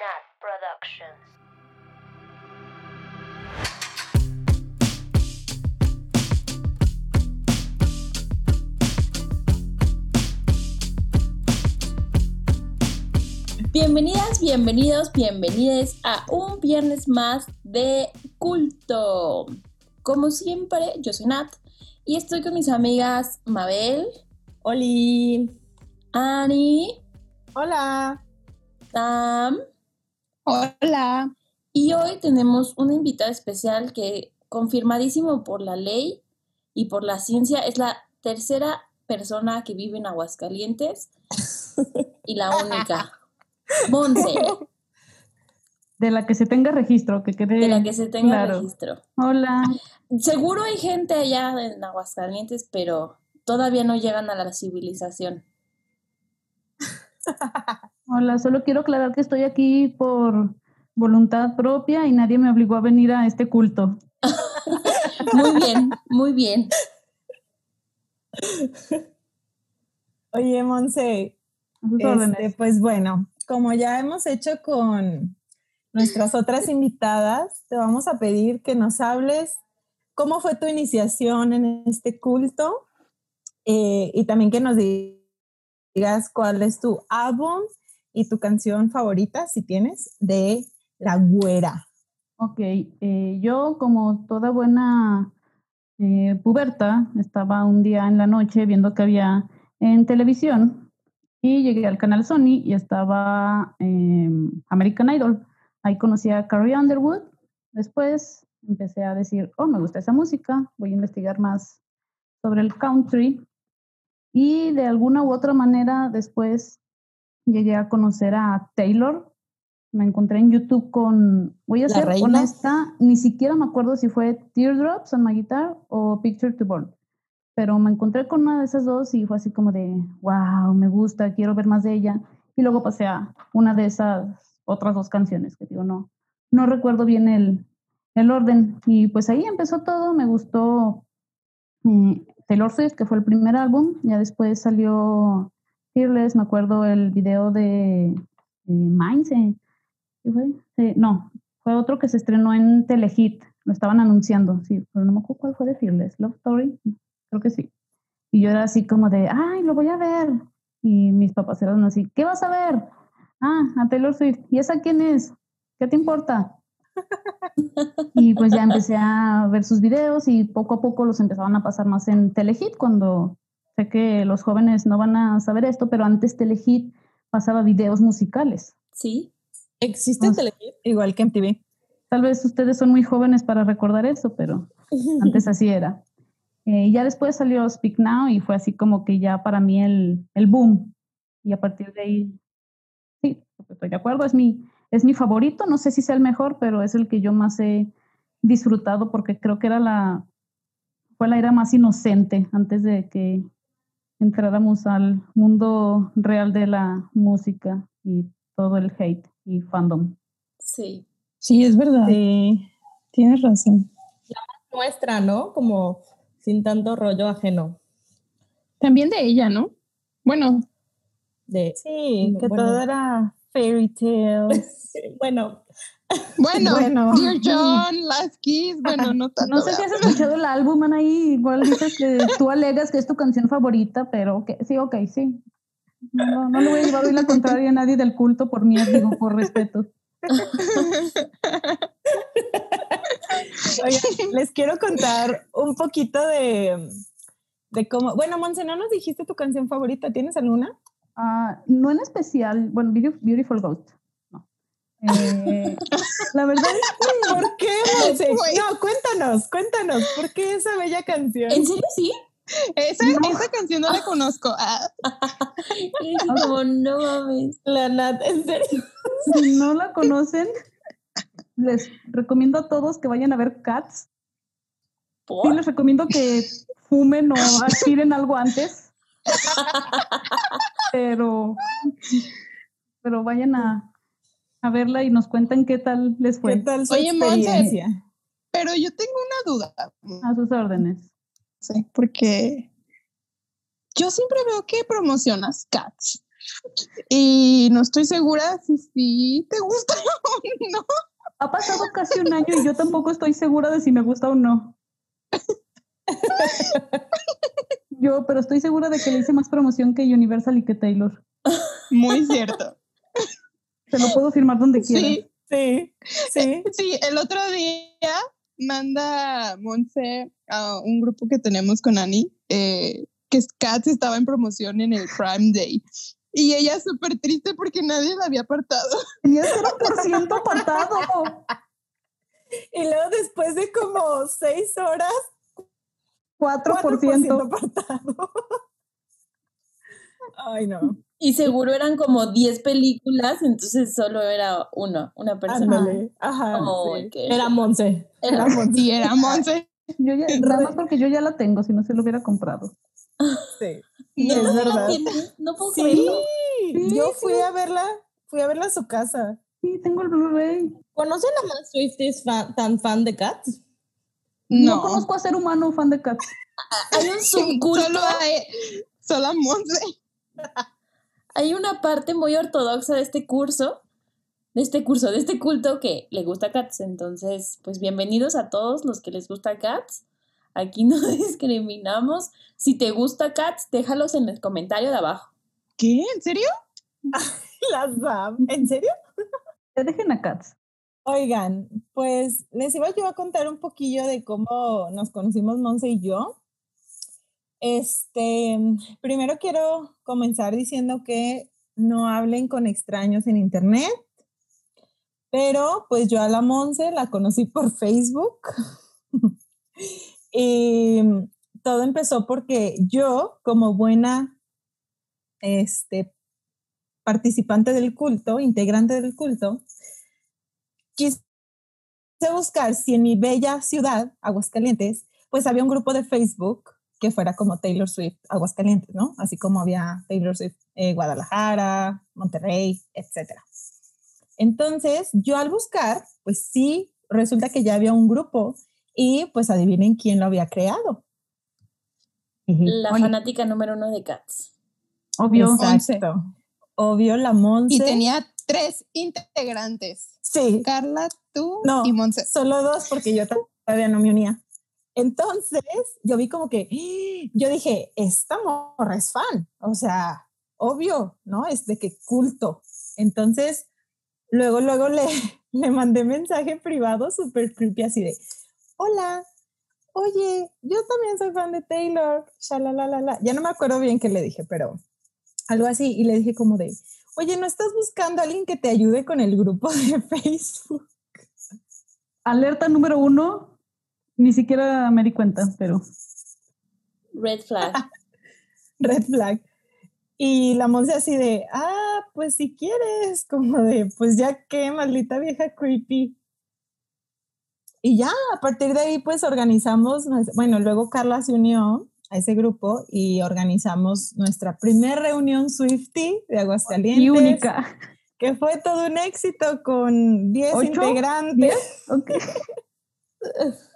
Nat Productions. Bienvenidas, bienvenidos, bienvenides a un viernes más de culto. Como siempre, yo soy Nat y estoy con mis amigas Mabel, Oli. Ani, Hola. Sam Hola. y hoy tenemos una invitada especial que, confirmadísimo por la ley y por la ciencia, es la tercera persona que vive en Aguascalientes y la única. Monse, De la que se tenga registro, que quede. de la que se tenga claro. registro. Hola. Seguro hay gente allá en Aguascalientes, pero todavía no llegan a la civilización. Hola, solo quiero aclarar que estoy aquí por voluntad propia y nadie me obligó a venir a este culto. Muy bien, muy bien. Oye, Monse, este, pues bueno, como ya hemos hecho con nuestras otras invitadas, te vamos a pedir que nos hables cómo fue tu iniciación en este culto eh, y también que nos digas cuál es tu álbum y tu canción favorita, si tienes, de La Güera. Ok, eh, yo como toda buena eh, puberta, estaba un día en la noche viendo que había en televisión y llegué al canal Sony y estaba em, American Idol. Ahí conocí a Carrie Underwood. Después empecé a decir, oh, me gusta esa música, voy a investigar más sobre el country. Y de alguna u otra manera después llegué a conocer a Taylor, me encontré en YouTube con, voy a ¿La ser reina? honesta, ni siquiera me acuerdo si fue Teardrops on My Guitar o Picture to Burn, pero me encontré con una de esas dos y fue así como de, wow, me gusta, quiero ver más de ella. Y luego pasé a una de esas otras dos canciones que digo, no, no recuerdo bien el, el orden. Y pues ahí empezó todo, me gustó eh, Taylor Swift, que fue el primer álbum, ya después salió Fearless, me acuerdo el video de, de Minds, eh, ¿qué fue? No, fue otro que se estrenó en Telehit, lo estaban anunciando, sí, pero no me acuerdo cuál fue de Fearless, Love Story, creo que sí. Y yo era así como de, ay, lo voy a ver. Y mis papás eran así, ¿qué vas a ver? Ah, a Taylor Swift. ¿Y esa quién es? ¿Qué te importa? y pues ya empecé a ver sus videos y poco a poco los empezaban a pasar más en Telehit cuando sé que los jóvenes no van a saber esto, pero antes Telehit pasaba videos musicales. ¿Sí? ¿Existe en Telehit? Igual que en TV. Tal vez ustedes son muy jóvenes para recordar eso, pero antes así era. Eh, y ya después salió Speak Now y fue así como que ya para mí el, el boom. Y a partir de ahí, sí, estoy de acuerdo, es mi, es mi favorito, no sé si sea el mejor, pero es el que yo más he disfrutado porque creo que era la, fue la era más inocente antes de que entráramos al mundo real de la música y todo el hate y fandom. Sí. Sí, es verdad. Sí. Tienes razón. Nuestra, ¿no? Como sin tanto rollo ajeno. También de ella, ¿no? Bueno, De, sí, que bueno. todo era fairy tales. bueno, bueno, Bueno. Dear John, Last Kiss, bueno, no tanto. No sé si has escuchado el álbum, Anaí. Igual dices que tú alegas que es tu canción favorita, pero ok, sí, ok, sí. No, no le voy a llevar hoy la contraria a nadie del culto por mí, digo, por respeto. Oigan, les quiero contar un poquito de, de cómo. Bueno, Monse, ¿no nos dijiste tu canción favorita? ¿Tienes alguna? Ah, no en especial, bueno, Beautif- Beautiful Ghost. No. Eh, la verdad es que ¿Por qué, Monse? Güey. No, cuéntanos, cuéntanos, ¿por qué esa bella canción? ¿En serio sí? Esa, esa canción no la conozco. Ah, como, no mames. La Nat, ¿en serio? si no la conocen, les recomiendo a todos que vayan a ver Cats. Sí, les recomiendo que fumen o aspiren algo antes. Pero, pero vayan a, a verla y nos cuenten qué tal les ¿Qué fue. tal su Oye, Monse. experiencia? pero yo tengo una duda. A sus órdenes. Sí, porque yo siempre veo que promocionas Cats. Y no estoy segura si sí te gusta o no. Ha pasado casi un año y yo tampoco estoy segura de si me gusta o no. Yo, pero estoy segura de que le hice más promoción que Universal y que Taylor. Muy cierto. Se lo puedo firmar donde quiera. Sí, Sí, sí. sí, el otro día manda Monse a un grupo que tenemos con Ani, eh, que Cats estaba en promoción en el Prime Day. Y ella súper triste porque nadie la había apartado. Tenía 0% apartado. Y luego después de como seis horas, 4%. 4% apartado. Ay, no. Y seguro eran como 10 películas, entonces solo era uno, una persona. Ándale. Ajá. Sí. Era Monse. Era- Monse. Y era Monse. Yo ya, nada más porque yo ya la tengo, si no se lo hubiera comprado. Sí. ¿Neta es sí verdad. No puedo Sí, creerlo. yo fui a verla, fui a verla a su casa. Sí, tengo el Blu-ray. ¿Conocen a más Swifties fan- tan fan de Cats? No. No, conozco a ser humano fan de Cats. Hay un subculto, solo a, solo a Monse. hay una parte muy ortodoxa de este curso, de este curso, de este culto que le gusta Cats. Entonces, pues bienvenidos a todos los que les gusta Cats. Aquí no discriminamos. Si te gusta Cats, déjalos en el comentario de abajo. ¿Qué? ¿En serio? Las. ¿En serio? Te dejen a Cats. Oigan, pues les iba yo a contar un poquillo de cómo nos conocimos Monse y yo. Este, primero quiero comenzar diciendo que no hablen con extraños en internet, pero pues yo a la Monse la conocí por Facebook. y todo empezó porque yo, como buena este, participante del culto, integrante del culto, quise buscar si en mi bella ciudad, Aguascalientes, pues había un grupo de Facebook que fuera como Taylor Swift Aguascalientes, ¿no? Así como había Taylor Swift eh, Guadalajara, Monterrey, etc. Entonces, yo al buscar, pues sí, resulta que ya había un grupo y pues adivinen quién lo había creado. La Oye, fanática número uno de Cats. Obvio. Exacto. Obvio, la Monse. Y tenía tres integrantes. Sí, Carla, tú No. y Monse. solo dos porque yo todavía no me unía. Entonces, yo vi como que, yo dije, esta morra es fan, o sea, obvio, ¿no? Es de que culto. Entonces, luego, luego le, le mandé mensaje privado súper creepy así de, hola, oye, yo también soy fan de Taylor, shalalalala. Ya no me acuerdo bien qué le dije, pero algo así. Y le dije como de, oye, ¿no estás buscando a alguien que te ayude con el grupo de Facebook? Alerta número uno. Ni siquiera me di cuenta, pero Red flag. red flag. Y la Monse así de, ah, pues si quieres, como de, pues ya qué, maldita vieja creepy. Y ya, a partir de ahí, pues organizamos, bueno, luego Carla se unió a ese grupo y organizamos nuestra primera reunión Swifty de Aguascalientes. y única. Que fue todo un éxito con 10 ¿Ocho? integrantes. Ok.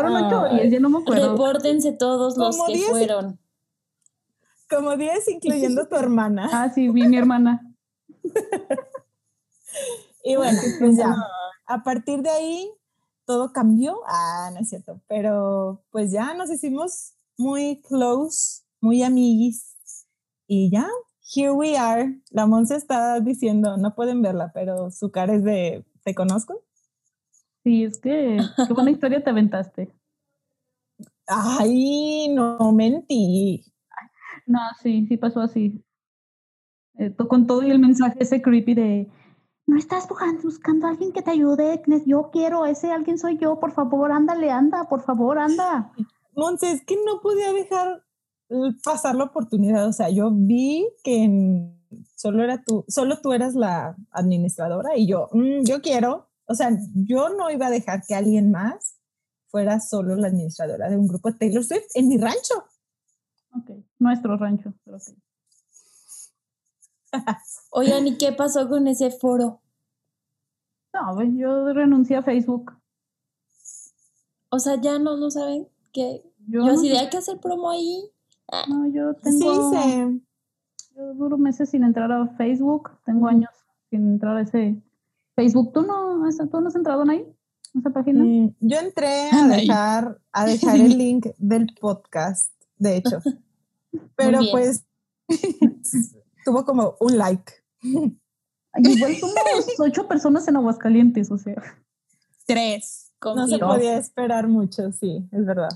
Fueron ocho o diez, no me acuerdo. Repórtense todos los Como que diez. fueron. Como 10, incluyendo tu hermana. Ah, sí, vi mi hermana. Y bueno, pues ya, a partir de ahí todo cambió. Ah, no es cierto, pero pues ya nos hicimos muy close, muy amiguis. Y ya, here we are. La Monse está diciendo, no pueden verla, pero su cara es de, ¿te conozco? Sí, es que qué buena historia te aventaste. Ay, no mentí. No, sí, sí pasó así. Eh, con todo y el mensaje ese creepy de no estás buscando, buscando a alguien que te ayude, yo quiero, ese alguien soy yo, por favor, ándale, anda, por favor, anda. Monse, es que no podía dejar pasar la oportunidad. O sea, yo vi que en- solo era tú, solo tú eras la administradora y yo, "Mm, yo quiero. O sea, yo no iba a dejar que alguien más fuera solo la administradora de un grupo de Taylor Swift en mi rancho. Ok, nuestro rancho. pero ok. Oigan, ¿y qué pasó con ese foro? No, pues, yo renuncié a Facebook. O sea, ya no lo saben que Yo, yo no sé- hay que hacer promo ahí. no, yo Sí, tengo, se, Yo duro meses sin entrar a Facebook. Tengo años sin entrar a ese Facebook. ¿Tú no, has- tú no has entrado en ahí? ¿A esa página? Mm, Yo entré a Anda ahí. dejar, a dejar el link del podcast, de hecho. Pero pues tuvo como un like. Igual somos ocho personas en Aguascalientes, o sea. Tres. No se podía esperar mucho, sí, es verdad.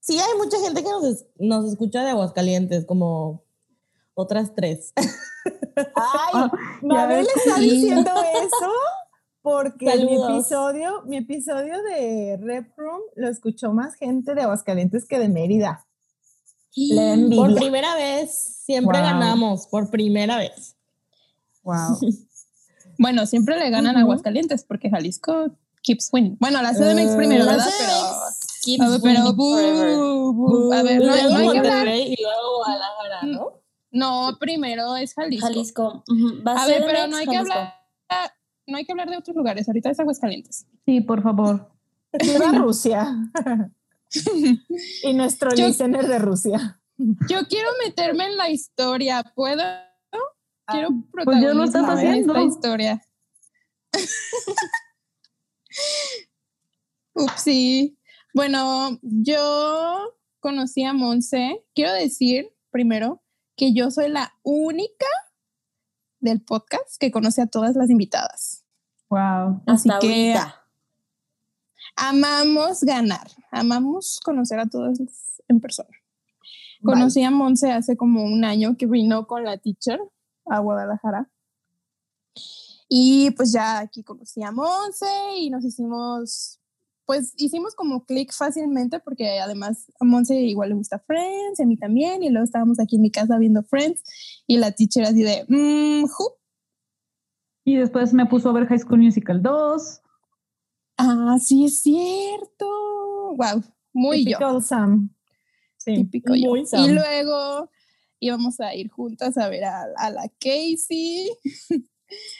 Sí, hay mucha gente que nos, nos escucha de Aguascalientes, como otras tres. Ay, ya Mabel está diciendo eso porque mi episodio, mi episodio de Rep Room lo escuchó más gente de Aguascalientes que de Mérida. Por primera vez, siempre Wow. ganamos, por primera vez. Wow. Bueno, siempre le ganan a. Aguascalientes porque Jalisco keeps winning. Bueno, la CDMX Eh, primero, La ¿verdad? CDMX keeps Pero, bu- a ver, Y no, luego no hay que hablar. Monterrey y luego ¿no? Primero es Jalisco. Jalisco. Va A ver, pero no hay que hablar. No hay que hablar de otros lugares. Ahorita es Aguascalientes. Sí, por favor. Viva Rusia. y nuestro Yo- listener de Rusia. Yo quiero meterme en la historia. ¿Puedo? Quiero pues lo estás protagonismo en haciendo. esta historia. Upsi. Bueno, yo conocí a Monse. Quiero decir primero que yo soy la única del podcast que conoce a todas las invitadas. Wow. Así Hasta que ahorita. amamos ganar, amamos conocer a todas en persona. Conocí a Monse hace como un año que vino con la teacher a Guadalajara. Y pues ya aquí conocí a Monse y nos hicimos, pues hicimos como clic fácilmente porque además a Monse igual le gusta Friends y a mí también. Y luego estábamos aquí en mi casa viendo Friends y la teacher así de, mm, who? Y después me puso a ver High School Musical 2. Ah, sí es cierto. Wow, muy yo. Typical Sam. Sí. típico yo. Muy Y Sam. luego íbamos a ir juntas a ver a, a la Casey,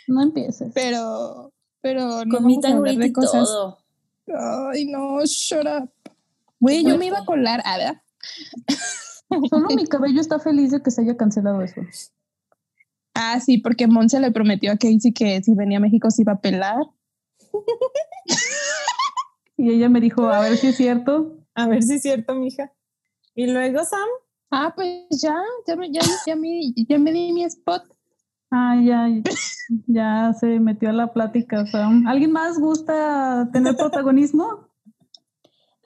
No empieces. pero, pero no Con mi vamos a hablar de y cosas. todo. Ay, no, shut up. Güey, yo me iba a colar, ah, ¿verdad? Solo mi cabello está feliz de que se haya cancelado eso. Ah, sí, porque Monse le prometió a Casey que si venía a México se iba a pelar. Y ella me dijo, a ver si es cierto. A ver si es cierto, mija. Y luego, Sam, Ah, pues ya, ya me, ya, ya me, ya me di mi spot. Ah, ya, ya se metió a la plática. ¿Alguien más gusta tener protagonismo?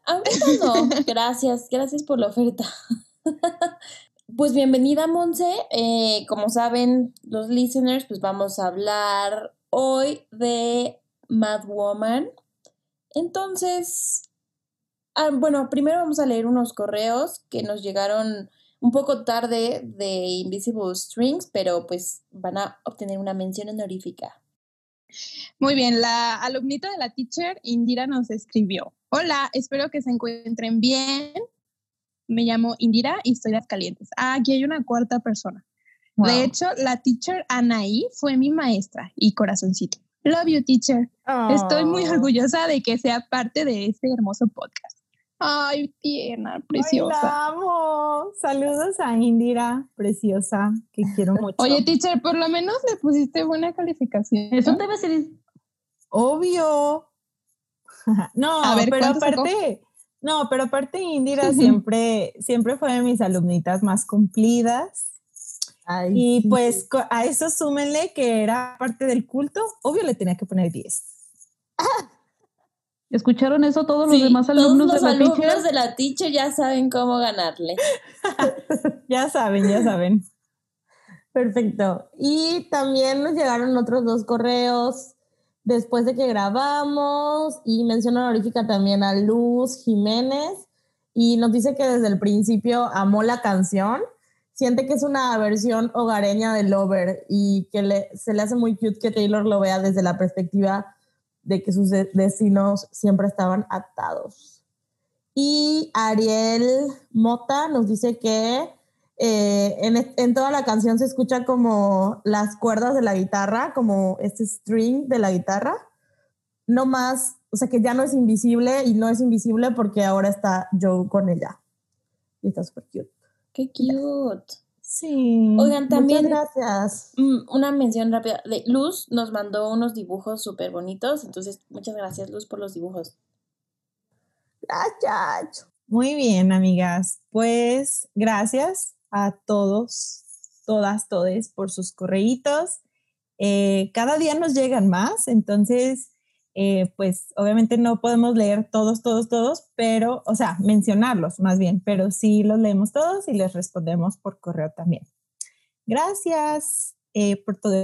Ahorita no. Gracias, gracias por la oferta. Pues bienvenida, Monse. Eh, como saben los listeners, pues vamos a hablar hoy de Mad Woman. Entonces, ah, bueno, primero vamos a leer unos correos que nos llegaron un poco tarde de Invisible Strings, pero pues van a obtener una mención honorífica. Muy bien, la alumnita de la teacher, Indira, nos escribió. Hola, espero que se encuentren bien. Me llamo Indira y estoy de Calientes. Ah, aquí hay una cuarta persona. Wow. De hecho, la teacher Anaí fue mi maestra y corazoncito. Love you, teacher. Estoy muy orgullosa de que sea parte de este hermoso podcast. Ay, tierna, Ay, preciosa. la amo. Saludos a Indira, preciosa, que quiero mucho. Oye, teacher, por lo menos le pusiste buena calificación. Eso te iba a decir. Obvio. No, A ver, pero aparte, no, pero aparte Indira siempre, siempre fue de mis alumnitas más cumplidas. Ay, Y sí, pues a eso súmenle que era parte del culto, obvio le tenía que poner 10. ¿Escucharon eso todos los Sí, demás todos alumnos los de la alumnos teacher? de la teacher ya saben cómo ganarle. Ya saben, ya saben. Perfecto. Y también nos llegaron otros dos correos después de que grabamos y mención honorífica también a Luz Jiménez y nos dice que desde el principio amó la canción, siente que es una versión hogareña de Lover y que le- se le hace muy cute que Taylor lo vea desde la perspectiva de que sus de- destinos siempre estaban atados. Y Ariel Mota nos dice que eh, en, en toda la canción se escucha como las cuerdas de la guitarra, como este string de la guitarra. No más, o sea que ya no es invisible y no es invisible porque ahora está Joe con ella. Y está súper cute. Qué cute. Sí. Oigan, también Muchas gracias. mm, una mención rápida de Luz nos mandó unos dibujos súper bonitos, entonces muchas gracias Luz por los dibujos. Gracias. Muy bien, amigas. Pues gracias a todos, todas, todes por sus correitos. Eh, cada día nos llegan más, entonces, eh, pues obviamente no podemos leer todos, todos, todos, pero, o sea, mencionarlos más bien, pero sí los leemos todos y les respondemos por correo también. Gracias eh, por todo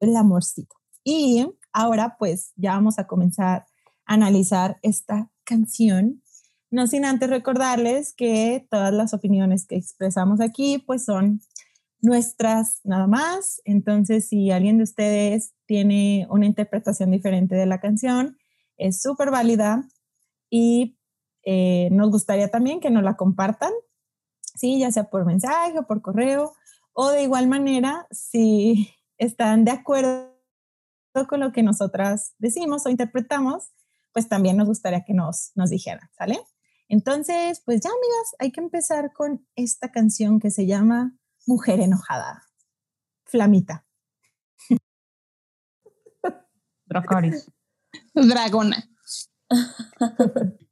el amorcito. Y ahora, pues ya vamos a comenzar a analizar esta canción no sin antes recordarles que todas las opiniones que expresamos aquí pues son nuestras nada más. Entonces, si alguien de ustedes tiene una interpretación diferente de la canción, es súper válida y eh, nos gustaría también que nos la compartan, ¿sí? ya sea por mensaje o por correo, o de igual manera, si están de acuerdo con lo que nosotras decimos o interpretamos, pues también nos gustaría que nos, nos dijeran, ¿sale? Entonces, pues ya, amigas, hay que empezar con esta canción que se llama Mujer enojada. Flamita. Dracaris. Dragona.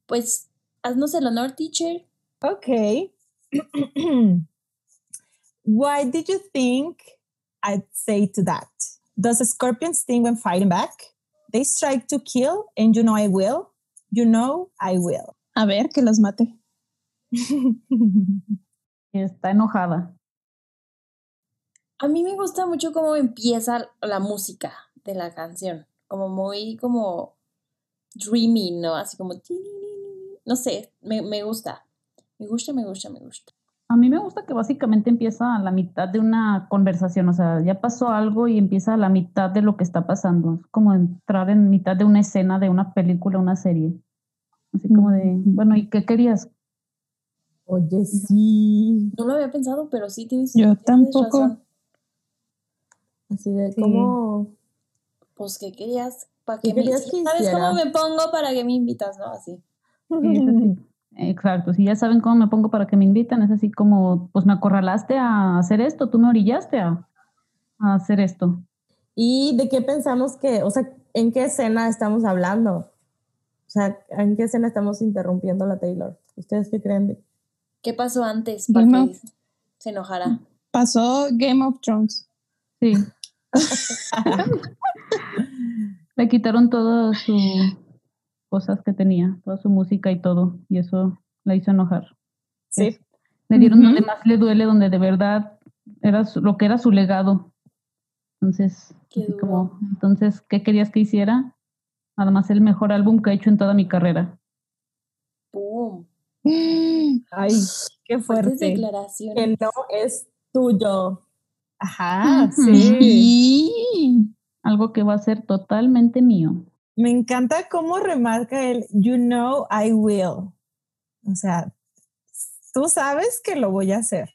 Pues haznos el honor, teacher. Okay. Why did you think I'd say to that? Does a scorpion sting when fighting back? They strike to kill, and you know I will. You know I will. A ver, que los mate. Está enojada. A mí me gusta mucho cómo empieza la música de la canción, como muy como dreamy, ¿no? Así como no sé, me, me gusta. Me gusta, me gusta, me gusta. A mí me gusta que básicamente empieza a la mitad de una conversación, o sea, ya pasó algo y empieza a la mitad de lo que está pasando. Es como entrar en mitad de una escena de una película, una serie. Así como de, bueno, ¿y qué querías? Oye, sí. No lo había pensado, pero sí tienes, Yo tienes tampoco. razón. Así de Sí. cómo. Pues, ¿qué querías? ¿Para ¿Qué que me, querías sí, que ¿Sabes cómo me pongo para que me invitas, no? Así. Sí. Exacto, si ya saben cómo me pongo para que me invitan, es así como, pues me acorralaste a hacer esto, tú me orillaste a, a hacer esto. ¿Y de qué pensamos que, o sea, en qué escena estamos hablando? O sea, ¿en qué escena estamos interrumpiendo a la Taylor? ¿Ustedes qué creen? de- ¿Qué pasó antes para que se enojara? Pasó Game of Thrones. Sí. Le quitaron todas sus cosas que tenía, toda su música y todo, y eso la hizo enojar. Sí. Le dieron donde más le duele, donde de verdad era su- lo que era su legado. Entonces, Qué así duro. como, entonces, ¿qué querías que hiciera? Nada más el mejor álbum que he hecho en toda mi carrera. ¡Pum! Ay, qué fuerte. declaraciones. Que no es tuyo. Ajá, sí. Sí. Algo que va a ser totalmente mío. Me encanta cómo remarca el You know I will. O sea, tú sabes que lo voy a hacer,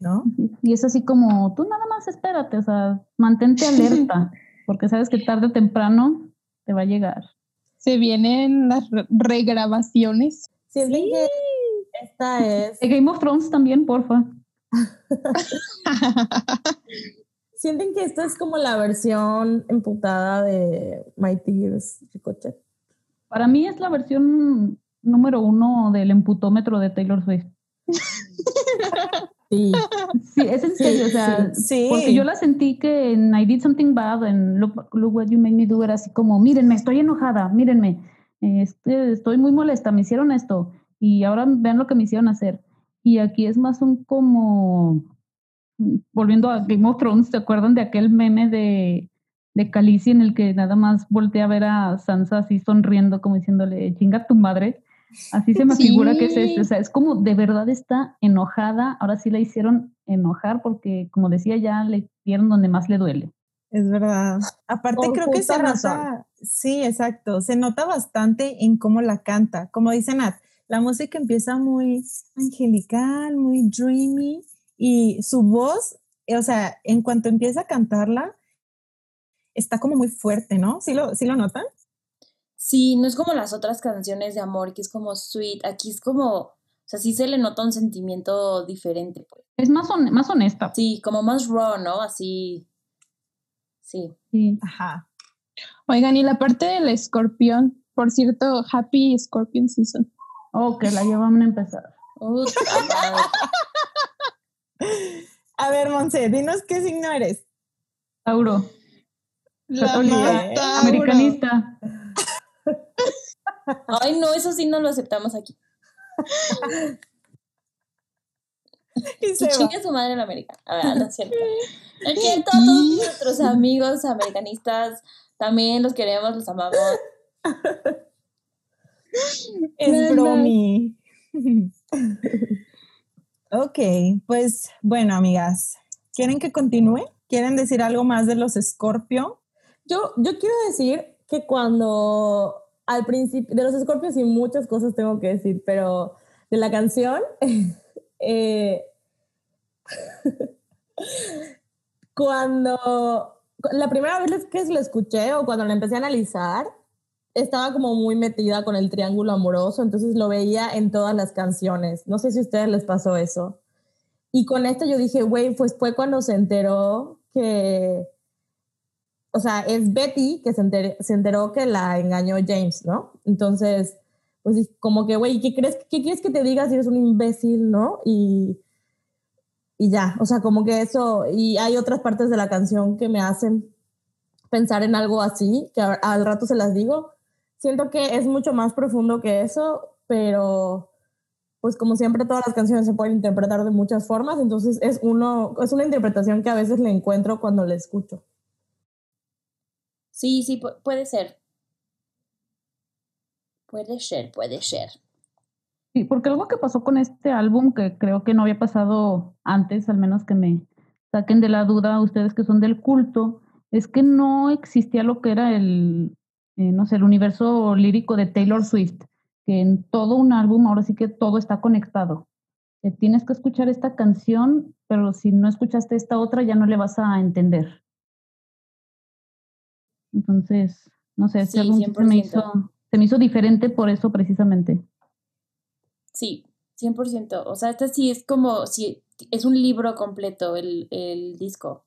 ¿no? Y es así como, tú nada más espérate, o sea, mantente alerta, porque sabes que tarde o temprano te va a llegar. Se vienen las re- regrabaciones. Sí. que esta es. De Game of Thrones también, porfa. Sienten que esta es como la versión emputada de My Tears Ricochet. Para mí es la versión número uno del emputómetro de Taylor Swift. Sí. Sí, es en serio, o sea, sí. porque yo la sentí que en I Did Something Bad, en Look, Look What You Made Me Do, era así como, mírenme, estoy enojada, mírenme, este, estoy muy molesta, me hicieron esto, y ahora vean lo que me hicieron hacer. Y aquí es más un como, mm, volviendo a Game of Thrones, ¿se acuerdan de aquel meme de, de Khaleesi en el que nada más voltea a ver a Sansa así sonriendo, como diciéndole, chinga tu madre? Así se me figura que es este, o sea, es como de verdad está enojada, ahora sí la hicieron enojar porque, como decía, ya le dieron donde más le duele. Es verdad. Aparte Por creo que se razón. nota, sí, exacto, se nota bastante en cómo la canta. Como dice Nat, la música empieza muy angelical, muy dreamy y su voz, eh, o sea, en cuanto empieza a cantarla, está como muy fuerte, ¿no? ¿Sí lo, sí lo notan? Sí, no es como las otras canciones de amor, que es como sweet. Aquí es como, o sea, sí se le nota un sentimiento diferente, pues. Es más, más honesta. Sí, como más raw, ¿no? Así. Sí. Sí. Ajá. Oigan, y la parte del escorpión, por cierto, Happy Scorpion Season. Oh, que la llevan a empezar. A ver, Monse, dinos qué signo eres. Tauro, La Católica, más Tauro. americanista. Ay, no, eso sí no lo aceptamos aquí. Y se chingue su madre la América. A ver, no es cierto. Es cierto, a todos nuestros amigos americanistas también los queremos, los amamos. Es bromi. ok, pues bueno, amigas, ¿quieren que continúe? ¿Quieren decir algo más de los Scorpio? Yo, yo quiero decir que cuando al principio, de los Scorpios y muchas cosas tengo que decir, pero de la canción, eh, cuando la primera vez que la escuché o cuando la empecé a analizar, estaba como muy metida con el triángulo amoroso, entonces lo veía en todas las canciones. No sé si a ustedes les pasó eso. Y con esto yo dije, güey, pues fue cuando se enteró que, o sea, es Betty que se enteró, se enteró que la engañó James, ¿no? Entonces, pues como que, güey, ¿qué crees, qué quieres que te diga si eres un imbécil, ¿no? Y, y ya, o sea, como que eso, y hay otras partes de la canción que me hacen pensar en algo así, que al rato se las digo. Siento que es mucho más profundo que eso, pero pues como siempre todas las canciones se pueden interpretar de muchas formas, entonces es uno es una interpretación que a veces le encuentro cuando la escucho. Sí, sí, pu- puede ser. Puede ser, puede ser. Sí, porque algo que pasó con este álbum, que creo que no había pasado antes, al menos que me saquen de la duda ustedes que son del culto, es que no existía lo que era el, eh, no sé, el universo lírico de Taylor Swift, que en todo un álbum ahora sí que todo está conectado. Que tienes que escuchar esta canción, pero si no escuchaste esta otra ya no le vas a entender. Entonces, no sé, este Sí, álbum se me 100%. hizo, se me hizo diferente por eso precisamente. Sí, 100%. O sea, este sí es como si es un libro completo el, el disco.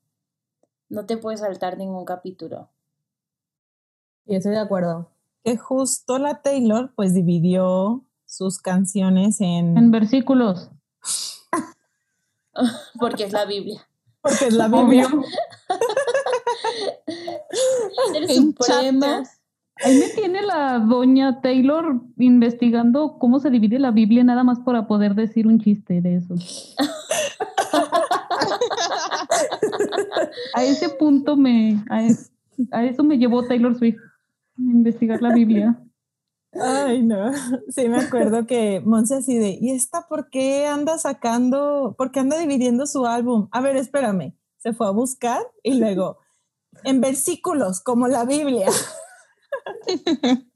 No te puedes saltar ningún capítulo. Y estoy de acuerdo. Que justo la Taylor pues dividió sus canciones en... En versículos. Porque es la Biblia. porque es la Biblia. Suprema. chapters. Ahí me tiene la doña Taylor investigando cómo se divide la Biblia nada más para poder decir un chiste de eso. A ese punto me, a, a eso me llevó Taylor Swift, investigar la Biblia. Ay, no. Sí, me acuerdo que Monse así de, ¿y esta por qué anda sacando, por qué anda dividiendo su álbum? A ver, espérame. Se fue a buscar y luego, en versículos, como la Biblia.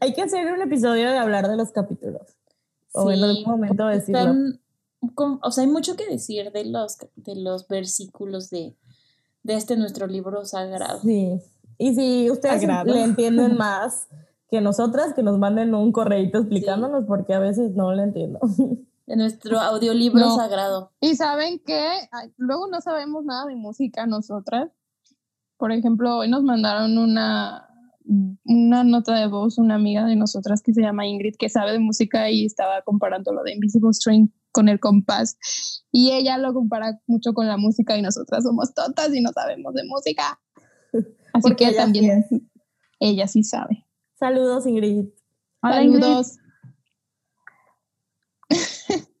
Hay que hacer un episodio de hablar de los capítulos. O en Sí, algún momento decirlo. están o sea, hay mucho que decir de los, de los versículos de, de este nuestro libro sagrado. Sí. Y si ustedes le entienden más que nosotras, que nos manden un correíto explicándonos, porque a veces no le entiendo. De nuestro audiolibro No. sagrado. Y saben que luego no sabemos nada de música nosotras. Por ejemplo, hoy nos mandaron una, una nota de voz, una amiga de nosotras que se llama Ingrid, que sabe de música y estaba comparando lo de Invisible String con el compás. Y ella lo compara mucho con la música y nosotras somos tontas y no sabemos de música. Así Porque que ella también ella sí sabe. Saludos, Ingrid. Hola, Ingrid. Saludos.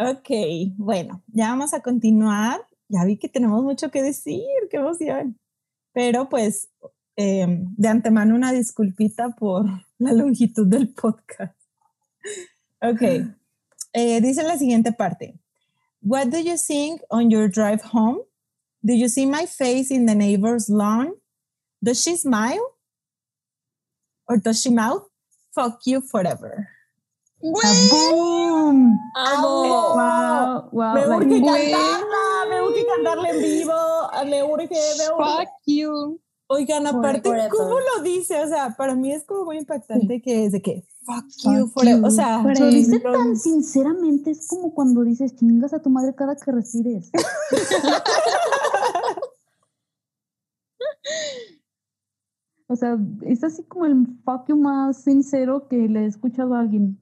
Ok, bueno, ya vamos a continuar. Ya vi que tenemos mucho que decir, qué emoción. Pero pues, eh, de antemano una disculpita por la longitud del podcast. Ok, eh, dice la siguiente parte. What do you think on your drive home? Do you see my face in the neighbor's lawn? Does she smile? Or does she mouth? Fuck you forever. ¡Boom! ¡Amo! Wow, wow, Me like- urge cantarla, me urge cantarla en vivo, me urge, me urge. Fuck you. Oigan, aparte, Forever. ¿cómo lo dice? O sea, para mí es como muy impactante que es de que fuck Fuck you forever. O sea, Lo dice tan sinceramente, es como cuando dices chingas a tu madre cada que respires. o sea, es así como el fuck you más sincero que le he escuchado a alguien.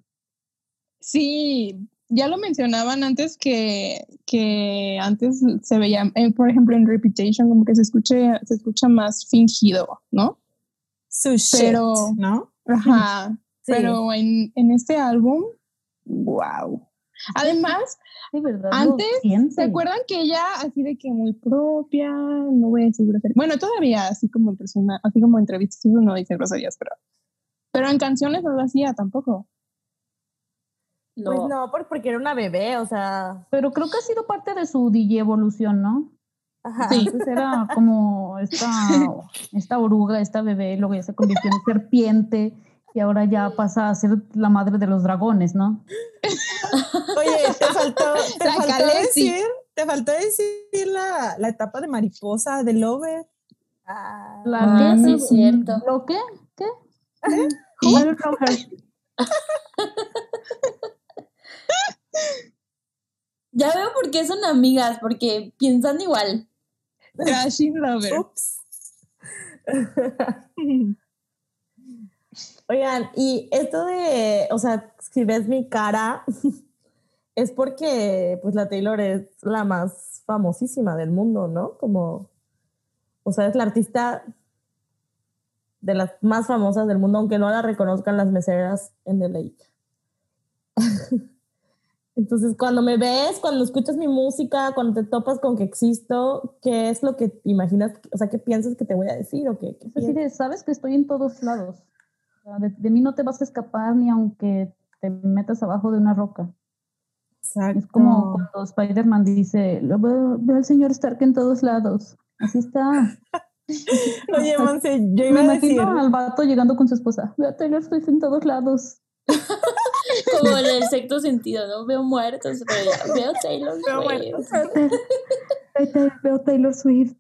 Sí, ya lo mencionaban antes que, que antes se veía, eh, por ejemplo, en Reputation, como que se escuche, se escucha más fingido, ¿no? su shit, Pero- ¿no? Ajá. Sí. Pero en, en este álbum, wow. Además, De verdad. lo Antes. ¿se acuerdan que ella así de que muy propia, no voy a decir groserías? Bueno, todavía así como en persona, así como en entrevistas eso no dice groserías, pero, pero en canciones no lo hacía tampoco. No. Pues no, por- porque era una bebé, o sea. Pero creo que ha sido parte de su DJ evolución, ¿no? Ajá. Sí. Era como esta, esta oruga, esta bebé, luego ya se convirtió en serpiente y ahora ya pasa a ser la madre de los dragones, ¿no? Oye, te faltó, te decir, te faltó decir la, la etapa de mariposa de Lover. Ah, La Ah, que- sí, es cierto. ¿Lo qué? ¿Qué? Her. Ya veo por qué son amigas, porque piensan igual. Crashing Lover. Ups. Oigan, y esto de, o sea, si ves mi cara, es porque pues la Taylor es la más famosísima del mundo, ¿no? Como, o sea, es la artista de las más famosas del mundo, aunque no la reconozcan las meseras en The Lake. Entonces, cuando me ves, cuando escuchas mi música, cuando te topas con que existo, ¿qué es lo que imaginas? O sea, ¿qué piensas que te voy a decir o qué? qué Es así piensas? de, sabes que estoy en todos lados. De, de mí no te vas a escapar ni aunque te metas abajo de una roca. Exacto. Es como cuando Spider-Man dice, "Lo veo, veo al señor Stark en todos lados. Así está. Oye, Monse, yo Me iba a decir. imagino al vato llegando con su esposa. Veo a Taylor Swift en todos lados. Como en el sexto sentido, ¿no? Veo muertos, pero veo Taylor Swift. Veo Taylor- Veo Taylor Swift.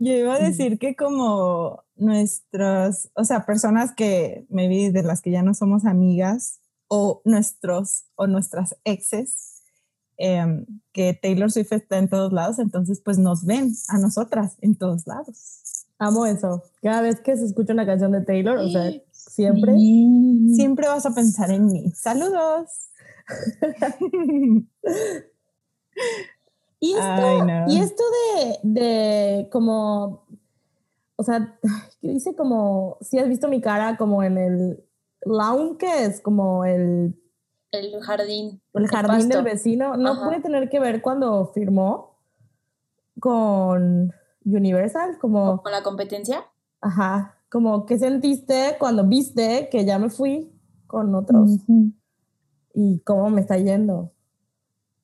Yo iba a decir que como nuestros, o sea, personas que maybe de las que ya no somos amigas o nuestros o nuestras exes, em, que Taylor Swift está en todos lados, entonces pues nos ven a nosotras en todos lados. Amo eso. Cada vez que se escucha una canción de Taylor, o sea, siempre. Sí. Siempre vas a pensar en mí. Saludos. Y esto, Ay, no. y esto de, de como, o sea, que dice como, si has visto mi cara como en el lawn, que es como el, El jardín. el jardín del vecino, no Ajá. puede tener que ver cuando firmó con Universal, como, ¿Con la competencia? ajá, como que sentiste cuando viste que ya me fui con otros y cómo me está yendo.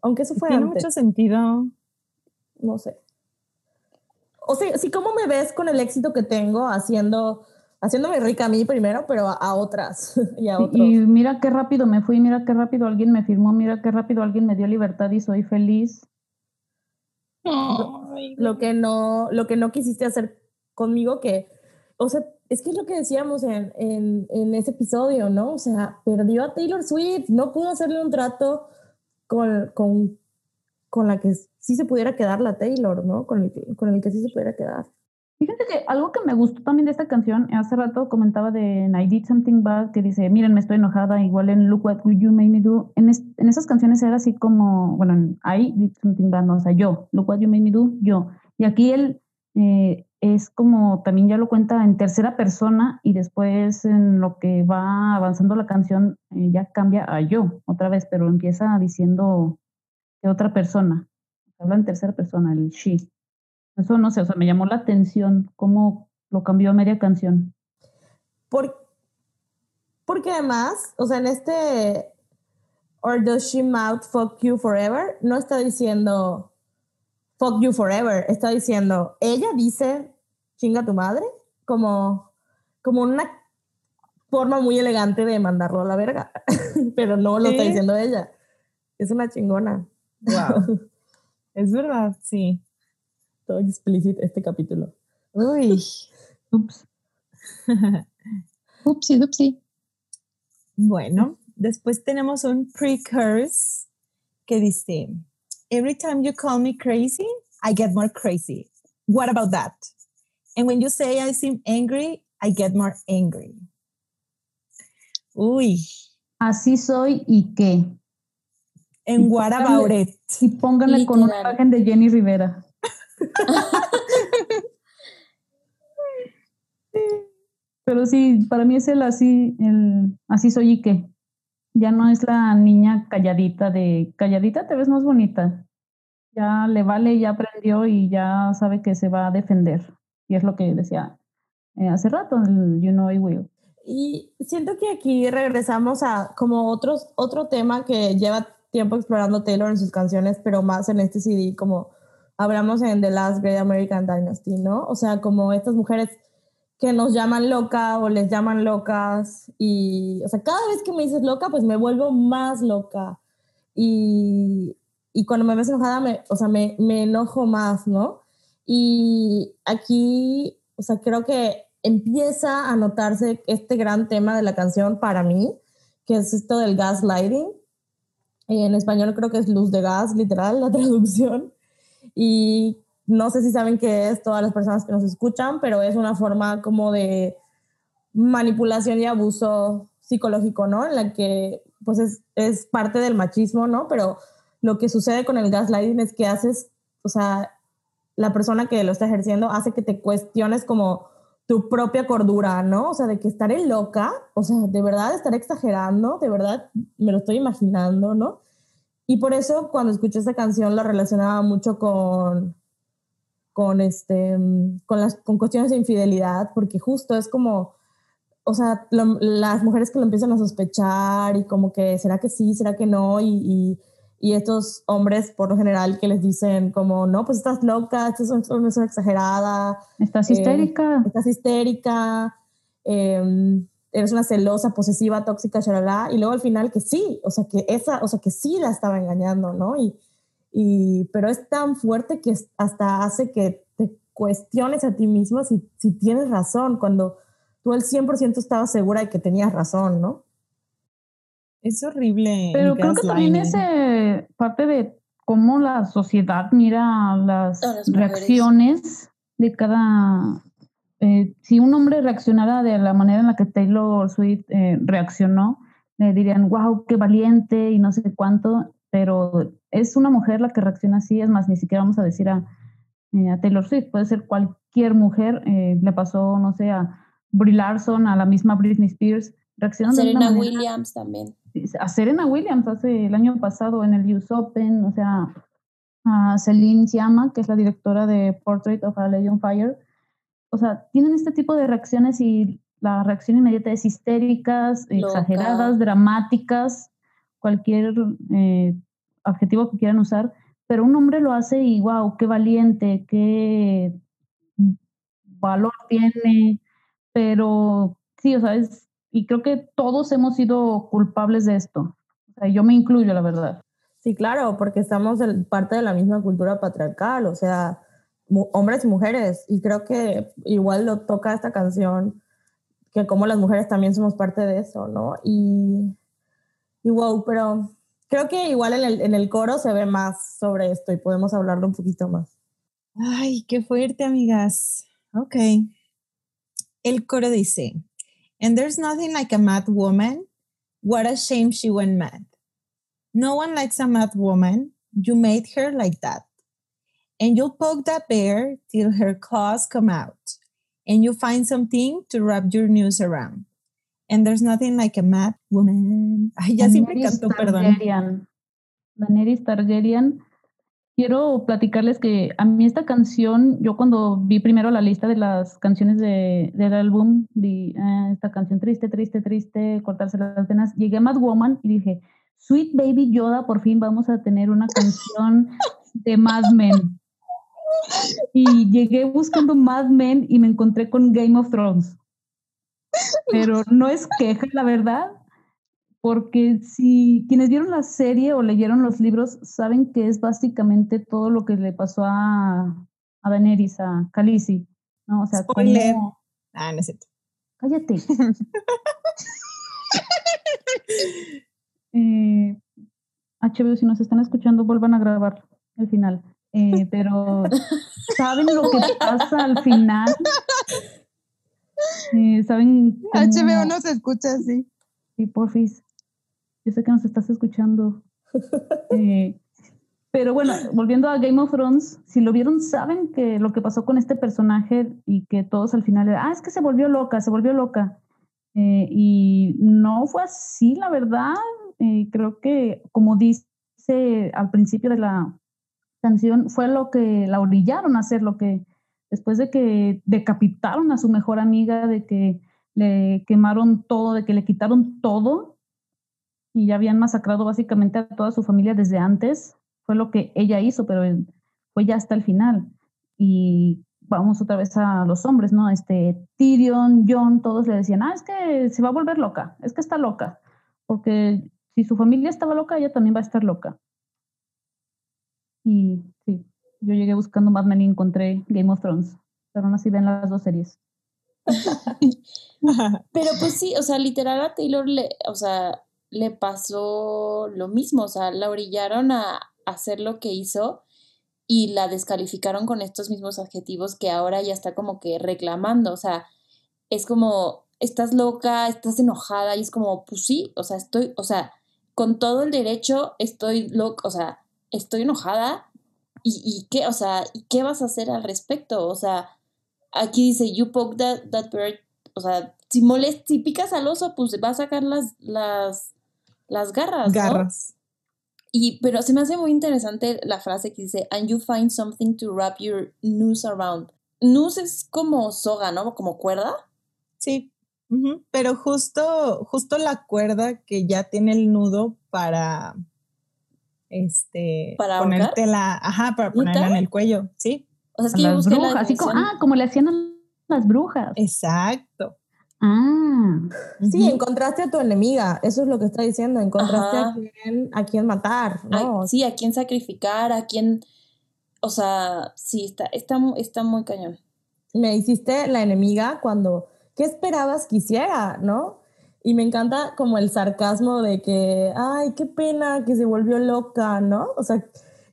Aunque eso fue Tiene antes. mucho sentido. no sé. O sea, sí, ¿cómo me ves con el éxito que tengo haciendo, haciéndome rica a mí primero, pero a, a otras y a Y, otros? y mira qué rápido me fui, mira qué rápido alguien me firmó, mira qué rápido alguien me dio libertad y soy feliz. Lo que no, lo que no quisiste hacer conmigo, que, o sea, es que es lo que decíamos en, en, en ese episodio, ¿no? O sea, perdió a Taylor Swift, no pudo hacerle un trato con, con, con la que sí se pudiera quedar la Taylor, ¿no? Con el que, con el que sí se pudiera quedar. Fíjate que algo que me gustó también de esta canción, hace rato comentaba de I Did Something Bad, que dice, miren, me estoy enojada, igual en Look What You Made Me Do. En, es- en esas canciones era así como, bueno, en I Did Something Bad, no, o sea, yo, Look What You Made Me Do, yo. Y aquí él eh, es como, también ya lo cuenta en tercera persona y después en lo que va avanzando la canción eh, ya cambia a yo otra vez, pero empieza diciendo de otra persona. Habla en tercera persona, el she. Eso no sé, o sea, me llamó la atención cómo lo cambió a media canción. Por, porque además, o sea, en este Or does she mouth fuck you forever? No está diciendo fuck you forever, está diciendo, ella dice chinga tu madre, como, como una forma muy elegante de mandarlo a la verga, pero no lo está Sí. diciendo ella. Es una chingona. Wow. es verdad, sí. Todo explícito este capítulo. Uy. Ups. Upsi, upsi. Bueno, después tenemos un precurse que dice, Every time you call me crazy, I get more crazy. What about that? And when you say I seem angry, I get more angry. Uy, Así soy y qué. En it? Y pónganle con una imagen de Jenny Rivera. Pero sí, para mí es el así, el así soy y qué. Ya no es la niña calladita de calladita te ves más bonita. Ya le vale, ya aprendió y ya sabe que se va a defender. Y es lo que decía eh, hace rato, el You Know I Will. Y siento que aquí regresamos a como otros, otro tema que lleva tiempo explorando Taylor en sus canciones, pero más en este CD, como hablamos en The Last Great American Dynasty, ¿no? O sea, como estas mujeres que nos llaman loca o les llaman locas y, o sea, cada vez que me dices loca, pues me vuelvo más loca. Y, y cuando me ves enojada, me, o sea, me, me enojo más, ¿no? Y aquí, o sea, creo que empieza a notarse este gran tema de la canción para mí, que es esto del gaslighting. En español creo que es luz de gas, literal, la traducción. Y no sé si saben qué es todas las personas que nos escuchan, pero es una forma como de manipulación y abuso psicológico, ¿no? En la que pues es, es parte del machismo, ¿no? Pero lo que sucede con el gaslighting es que haces, o sea, la persona que lo está ejerciendo hace que te cuestiones como tu propia cordura, ¿no? O sea, de que estaré loca, o sea, de verdad estaré exagerando, de verdad me lo estoy imaginando, ¿no? Y por eso cuando escuché esta canción la relacionaba mucho con, con, este, con, las, con cuestiones de infidelidad, porque justo es como, o sea, las mujeres que lo empiezan a sospechar y como que, ¿será que sí? ¿Será que no? Y, y estos hombres, por lo general, que les dicen como, no, pues estás loca, estás es una exagerada, Estás Eh, histérica. estás histérica, eh, eres una celosa, posesiva, tóxica, shalala, y luego al final que sí, o sea, que esa, o sea, que sí la estaba engañando, ¿no? Y, y, pero es tan fuerte que hasta hace que te cuestiones a ti mismo si, si tienes razón, cuando tú al 100% estabas segura de que tenías razón, ¿no? Es horrible. Pero creo que también es eh, parte de cómo la sociedad mira las, reacciones de cada... eh, si un hombre reaccionara de la manera en la que Taylor Swift eh, reaccionó, le dirían, wow, qué valiente y no sé cuánto, pero es una mujer la que reacciona así, es más, ni siquiera vamos a decir a, eh, a Taylor Swift, puede ser cualquier mujer, eh, le pasó, no sé, a Brie Larson, a la misma Britney Spears, reaccionan de una Serena manera Williams también. A Serena Williams hace el año pasado en el US Open, o sea, a Celine Siama, que es la directora de Portrait of a Lady on Fire. O sea, tienen este tipo de reacciones y la reacción inmediata es histéricas, Loca. exageradas, dramáticas, cualquier eh, adjetivo que quieran usar, pero un hombre lo hace y wow, qué valiente, qué valor tiene, pero sí, o sea, es, y creo que todos hemos sido culpables de esto. O sea, yo me incluyo, la verdad. Sí, claro, porque estamos del- parte de la misma cultura patriarcal, o sea, hombres y mujeres, y creo que igual lo toca esta canción, que como las mujeres también somos parte de eso, ¿no? Y, y wow, pero creo que igual en el, en el coro se ve más sobre esto y podemos hablarlo un poquito más. Ay, qué fuerte, amigas. Ok. El coro dice, And there's nothing like a mad woman. What a shame she went mad. No one likes a mad woman. You made her like that. And you'll poke that bear till her claws come out. And you find something to wrap your news around. And there's nothing like a mad woman. Ay, ya siempre canto, perdón. Daenerys Targaryen. Quiero platicarles que a mí esta canción, yo cuando vi primero la lista de las canciones de, del álbum, vi ah, esta canción triste, triste, triste, cortarse las venas, llegué a Mad Woman y dije, Sweet Baby Yoda, por fin vamos a tener una canción de Mad Men. Y llegué buscando Mad Men y me encontré con Game of Thrones. Pero no es queja, la verdad, porque si quienes vieron la serie o leyeron los libros saben que es básicamente todo lo que le pasó a, a Daenerys, a Khaleesi, ¿no? O sea, Spoiler. cómo- Ah, no es cierto. Cállate. Eh, HBO, si nos están escuchando, vuelvan a grabar el final. Eh, pero, ¿saben lo que pasa al final? Eh, ¿Saben? cómo- HBO no se escucha así. Sí, porfis. Yo sé que nos estás escuchando. Eh, pero bueno, volviendo a Game of Thrones, si lo vieron, saben que lo que pasó con este personaje y que todos al final, ah, es que se volvió loca, se volvió loca. Eh, y no fue así, la verdad. Eh, creo que, como dice al principio de la canción, fue lo que la orillaron a hacer, lo que después de que decapitaron a su mejor amiga, de que le quemaron todo, de que le quitaron todo y ya habían masacrado básicamente a toda su familia desde antes. Fue lo que ella hizo, pero fue ya hasta el final. Y vamos otra vez a los hombres, ¿no? Este Tyrion, Jon, todos le decían, ah, es que se va a volver loca, es que está loca, porque si su familia estaba loca, ella también va a estar loca. Y sí, yo llegué buscando Mad Men y encontré Game of Thrones, pero aún así ven las dos series. Pero pues sí, o sea, literal a Taylor le, o sea, le pasó lo mismo, o sea, la orillaron a hacer lo que hizo y la descalificaron con estos mismos adjetivos que ahora ya está como que reclamando, o sea, es como, estás loca, estás enojada y es como, pues sí, o sea, estoy, o sea, con todo el derecho estoy loca, o sea, estoy enojada y, y qué, o sea, ¿y qué vas a hacer al respecto? O sea, aquí dice, you poke that, that bird o sea, si molest, si picas al oso, pues va a sacar las, las, las garras, ¿no? Garras. Y, pero se me hace muy interesante la frase que dice, and you find something to wrap your noose around. Noose es como soga, ¿no? Como cuerda. Sí. Pero justo, justo la cuerda que ya tiene el nudo para este ¿Para ponértela, ajá, para ponerla en el cuello, sí, O sea, es que yo las busqué la brujas, así como, ah, como le hacían a las brujas. exacto. Ah, Sí, encontraste a tu enemiga, eso es lo que está diciendo, encontraste a quién, a quién matar, Ay, ¿no? sí, a quién sacrificar, a quién... O sea, sí, está, está, está muy cañón. me hiciste la enemiga cuando, ¿qué esperabas que hiciera, no? Y me encanta como el sarcasmo de que, ay, qué pena que se volvió loca, ¿no? O sea,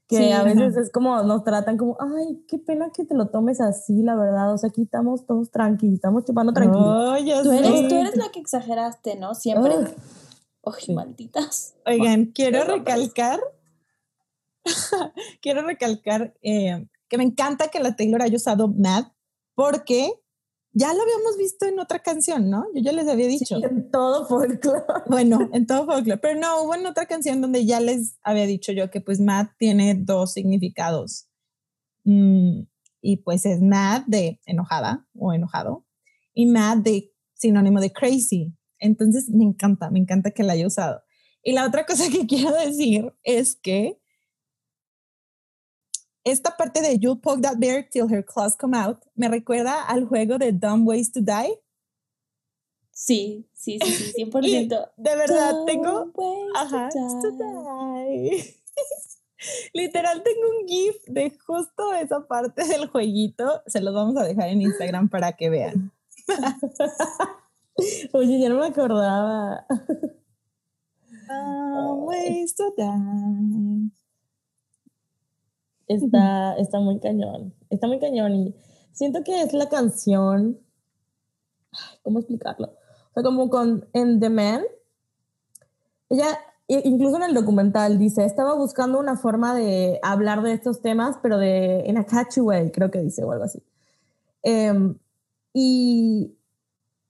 que Sí, a veces ajá. es como, nos tratan como, ay, qué pena que te lo tomes así, la verdad. O sea, aquí estamos todos tranquilos, estamos chupando tranquilos. Oh, ya Tú eres, tú eres la que exageraste, ¿no? Siempre. Sí. malditas. Oigan, quiero recalcar, quiero recalcar eh, que me encanta que la Taylor haya usado Mad porque ya lo habíamos visto en otra canción, ¿no? Yo ya les había dicho. Sí, en todo folclore. Bueno, en todo folklore, pero no, hubo en otra canción donde ya les había dicho yo que pues mad tiene dos significados. Mm, y pues es mad de enojada o enojado y mad de sinónimo de crazy. Entonces me encanta, me encanta que la haya usado. Y la otra cosa que quiero decir es que esta parte de You'll poke that bear till her claws come out me recuerda al juego de Dumb Ways to Die. Sí, sí, sí, sí, 100%. De verdad, Don't tengo Ajá, to die. Literal, tengo un GIF de justo esa parte del jueguito. Se los vamos a dejar en Instagram para que vean. Oye, ya no me acordaba. ways to die. Está, está muy cañón. Está muy cañón. Y siento que es la canción. ¿Cómo explicarlo? O sea, como con En The Man. Ella, i- incluso en el documental, dice: Estaba buscando una forma de hablar de estos temas, pero de. En a catchy way, creo que dice, o algo así. Em, y.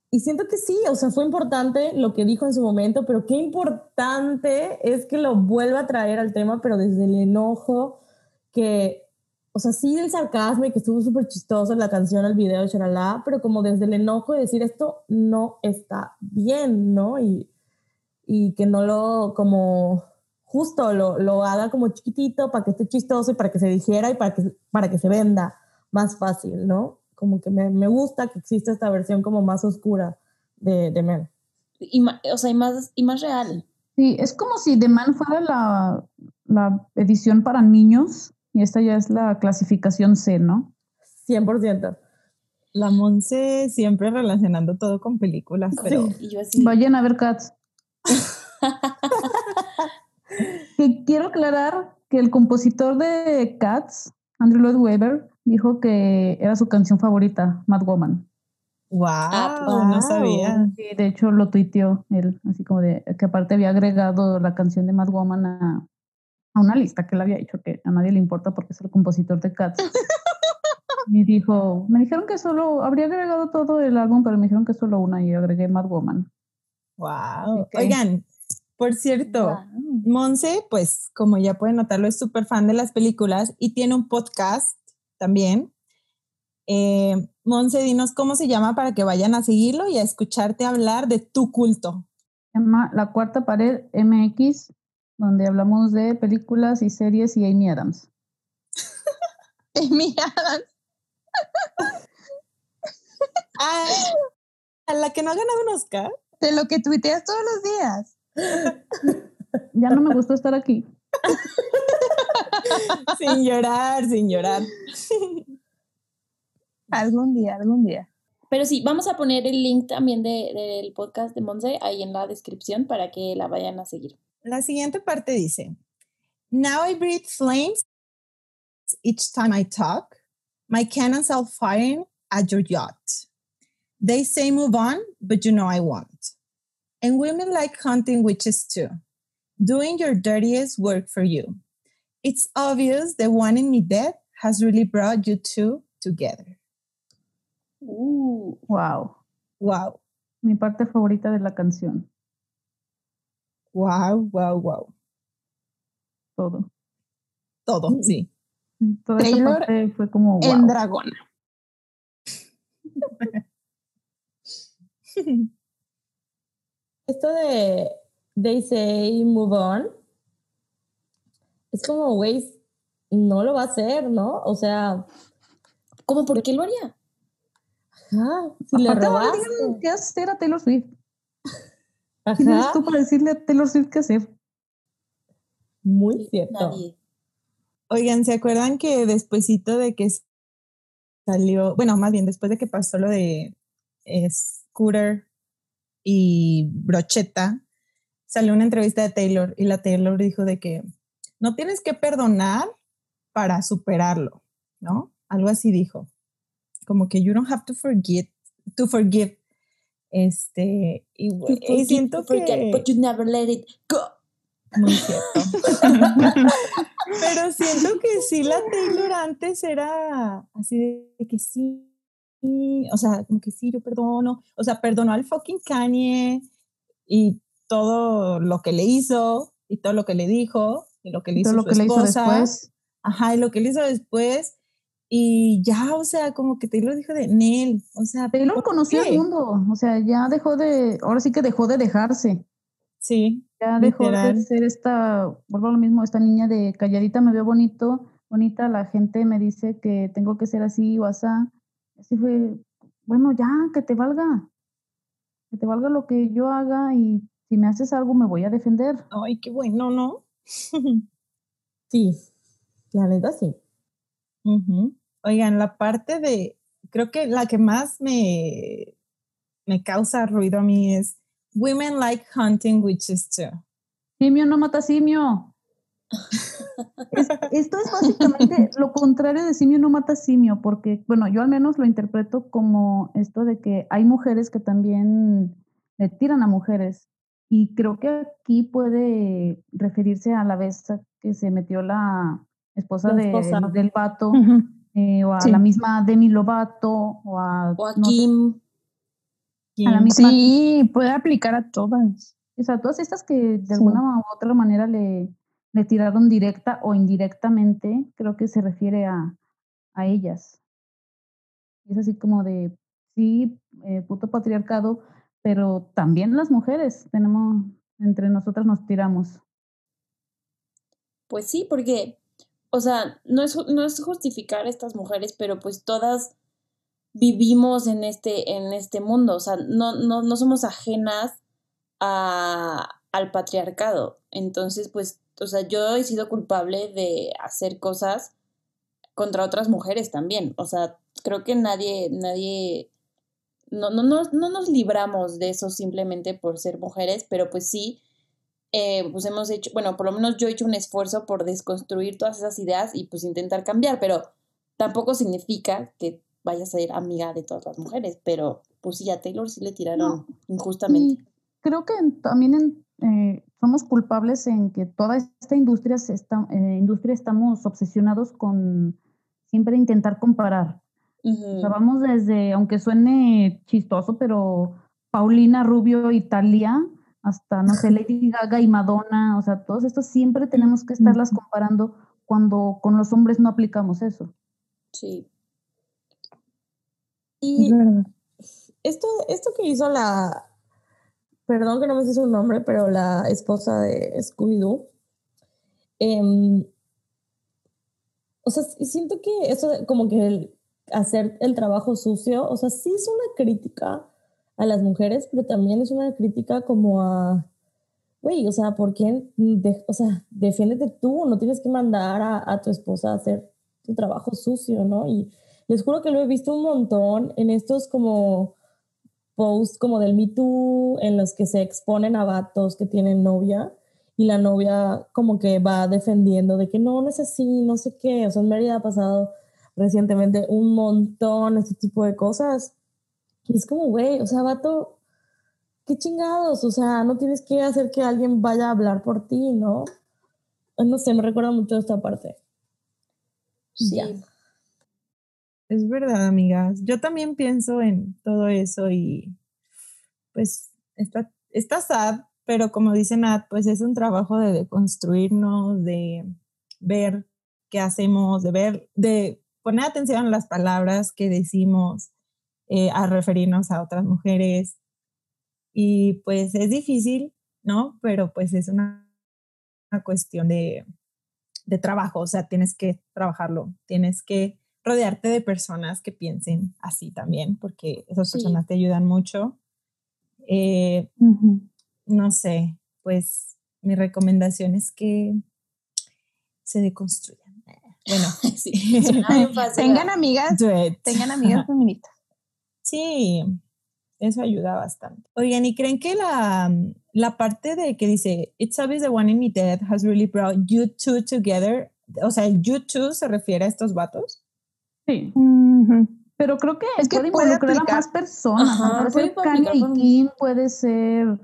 Y siento que sí, o sea, fue importante lo que dijo en su momento, pero qué importante es que lo vuelva a traer al tema, pero desde el enojo, que, o sea, sí del sarcasmo y que estuvo súper chistoso la canción, el video, charalá, pero como desde el enojo de decir esto no está bien, ¿no? Y, y que no lo, como, justo lo, lo haga como chiquitito para que esté chistoso y para que se dijera y para que, para que se venda más fácil, ¿no? Como que me, me gusta que exista esta versión como más oscura de, de Men. Y o sea, y más, y más real. sí, es como si The Man fuera la, la edición para niños y esta ya es la clasificación C, ¿no? 100%. La Monse siempre relacionando todo con películas, pero Y yo así. Vayan a ver Cats. Que quiero aclarar que el compositor de Cats, Andrew Lloyd Webber, dijo que era su canción favorita, Mad Woman. wow, Ah, no sabía. Y de hecho lo tuiteó él, así como de que aparte había agregado la canción de Mad Woman a, a una lista que él había hecho que a nadie le importa porque es el compositor de Cats. y dijo, me dijeron que solo, habría agregado todo el álbum, pero me dijeron que solo una y agregué Mad Woman. Wow. Oigan, por cierto, Guau. Monse, pues como ya pueden notarlo, es súper fan de las películas y tiene un podcast también. Eh, Monse, dinos cómo se llama para que vayan a seguirlo y a escucharte hablar de tu culto. Se llama La Cuarta Pared MX, donde hablamos de películas y series y Amy Adams. Mira, Ah, a la que no ha ganado un Oscar. de lo que tuiteas todos los días. Ya no me gustó estar aquí. sin llorar, sin llorar. Algún día, algún día. Pero sí, vamos a poner el link también de- del podcast de Monse ahí en la descripción para que la vayan a seguir. La siguiente parte dice, Now I breathe flames each time I talk. My cannons are firing at your yacht. They say move on, but you know I won't. And women like hunting witches too, doing your dirtiest work for you. It's obvious the one in me dead has really brought you two together. Uh, Wow. Wow, Mi parte favorita de la canción. Wow, wow, wow. Todo. Todo, sí. Y Toda esa Taylor parte fue como En wow. Dragona. Esto de They Say Move On es como, güey, no lo va a hacer, ¿no? O sea, ¿Cómo por qué lo haría? ajá, si le Aparte, ahora robaste. ¿Qué hacer a Taylor Swift? ¿Quién eres tú para decirle a Taylor Swift qué hacer? muy cierto. Nadie. Oigan, ¿se acuerdan que despuesito de que salió, bueno, más bien después de que pasó lo de eh, Scooter y Brocheta, salió una entrevista de Taylor y la Taylor dijo de que no tienes que perdonar para superarlo, ¿no? Algo así dijo. Como que you don't have to forget, to forgive. Este, y, güey, forget, siento forget, que... but you never let it go. Muy cierto. Pero siento que sí, la Taylor antes era así de que sí, o sea, como que sí, yo perdono, o sea, perdonó al fucking Kanye y todo lo que le hizo y todo lo que le dijo y lo que le Y hizo todo lo su que le hizo esposa. después. Ajá, y lo que le hizo después. Y ya, o sea, como que Taylor dijo de Nel, o sea, Taylor ¿por conoció el mundo, o sea, ya dejó de, ahora sí que dejó de dejarse, Sí, ya dejó Literal. de ser esta, vuelvo a lo mismo, esta niña de calladita me veo bonito, bonita, la gente me dice que tengo que ser así o asá, así fue, bueno, ya, que te valga, que te valga lo que yo haga y si me haces algo me voy a defender. ay, qué bueno, ¿no? Sí, la neta sí. Oigan, la parte de, creo que la que más me, me causa ruido a mí es Women like hunting witches too. Simio no mata simio. Es- esto es básicamente lo contrario de simio no mata simio, porque, bueno, yo al menos lo interpreto como esto de que hay mujeres que también le tiran a mujeres. Y creo que aquí puede referirse a la vez que se metió la esposa, de- esposa. del vato, eh, o a Sí. la misma Demi Lovato, o a, O a no sé, Kim. a la misma Sí, puede aplicar a todas. O sea, todas estas que de Sí. alguna u otra manera le, le tiraron directa o indirectamente, creo que se refiere a, a ellas. Y Es así como de, sí, eh, puto patriarcado, pero también las mujeres tenemos, entre nosotras nos tiramos. Pues sí, porque, o sea, no es, no es justificar a estas mujeres, pero pues todas vivimos en este, en este mundo, o sea, no, no, no somos ajenas a, al patriarcado. Entonces, pues, o sea, yo he sido culpable de hacer cosas contra otras mujeres también. O sea, creo que nadie, nadie, no, no, no, no nos libramos de eso simplemente por ser mujeres, pero pues sí, eh, pues hemos hecho, bueno, por lo menos yo he hecho un esfuerzo por desconstruir todas esas ideas y pues intentar cambiar, pero tampoco significa que vayas a ser amiga de todas las mujeres, pero pues sí, a Taylor sí le tiraron injustamente. creo que también eh, somos culpables en que toda esta industria, se está, eh, industria estamos obsesionados con siempre intentar comparar. o sea, vamos desde, aunque suene chistoso, pero Paulina Rubio y Talía, hasta, no sé, Lady Gaga y Madonna, o sea, todos estos siempre tenemos que estarlas comparando cuando con los hombres no aplicamos eso. Sí. Y esto, esto que hizo la, perdón que no me sé su nombre, pero la esposa de Scooby-Doo, em, o sea, siento que eso como que el hacer el trabajo sucio, o sea, sí es una crítica a las mujeres, pero también es una crítica como a, güey, o sea, ¿por qué? o sea, defiéndete tú, no tienes que mandar a, a tu esposa a hacer tu trabajo sucio, ¿no? Y les juro que lo he visto un montón en estos como posts como del Me Too, en los que se exponen a vatos que tienen novia y la novia como que va defendiendo de que no, no es así, no sé qué. O sea, en Mérida ha pasado recientemente un montón este tipo de cosas. Y es como, güey, o sea, vato, qué chingados, o sea, no tienes que hacer que alguien vaya a hablar por ti, ¿no? No sé, me recuerda mucho esta parte. Sí. Es verdad, amigas. Yo también pienso en todo eso y pues está, está sad, pero como dice Nat, pues es un trabajo de deconstruirnos, de ver qué hacemos, de ver, de poner atención a las palabras que decimos eh, a referirnos a otras mujeres. Y pues es difícil, ¿no? Pero pues es una, una cuestión de, de trabajo, o sea, tienes que trabajarlo, tienes que rodearte de personas que piensen así también, porque esas personas te ayudan mucho. Eh, no sé, pues mi recomendación es que se deconstruyan. Bueno, tengan amigas, tengan amigas feministas. Sí, eso ayuda bastante. Oigan, ¿y creen que la, la parte de que dice, It's obvious the one in me dead has really brought you two together, o sea, el you two se refiere a estos vatos? Sí. Pero creo que es que puede involucrar a más personas. puede ser Kanye y Kim, puede ser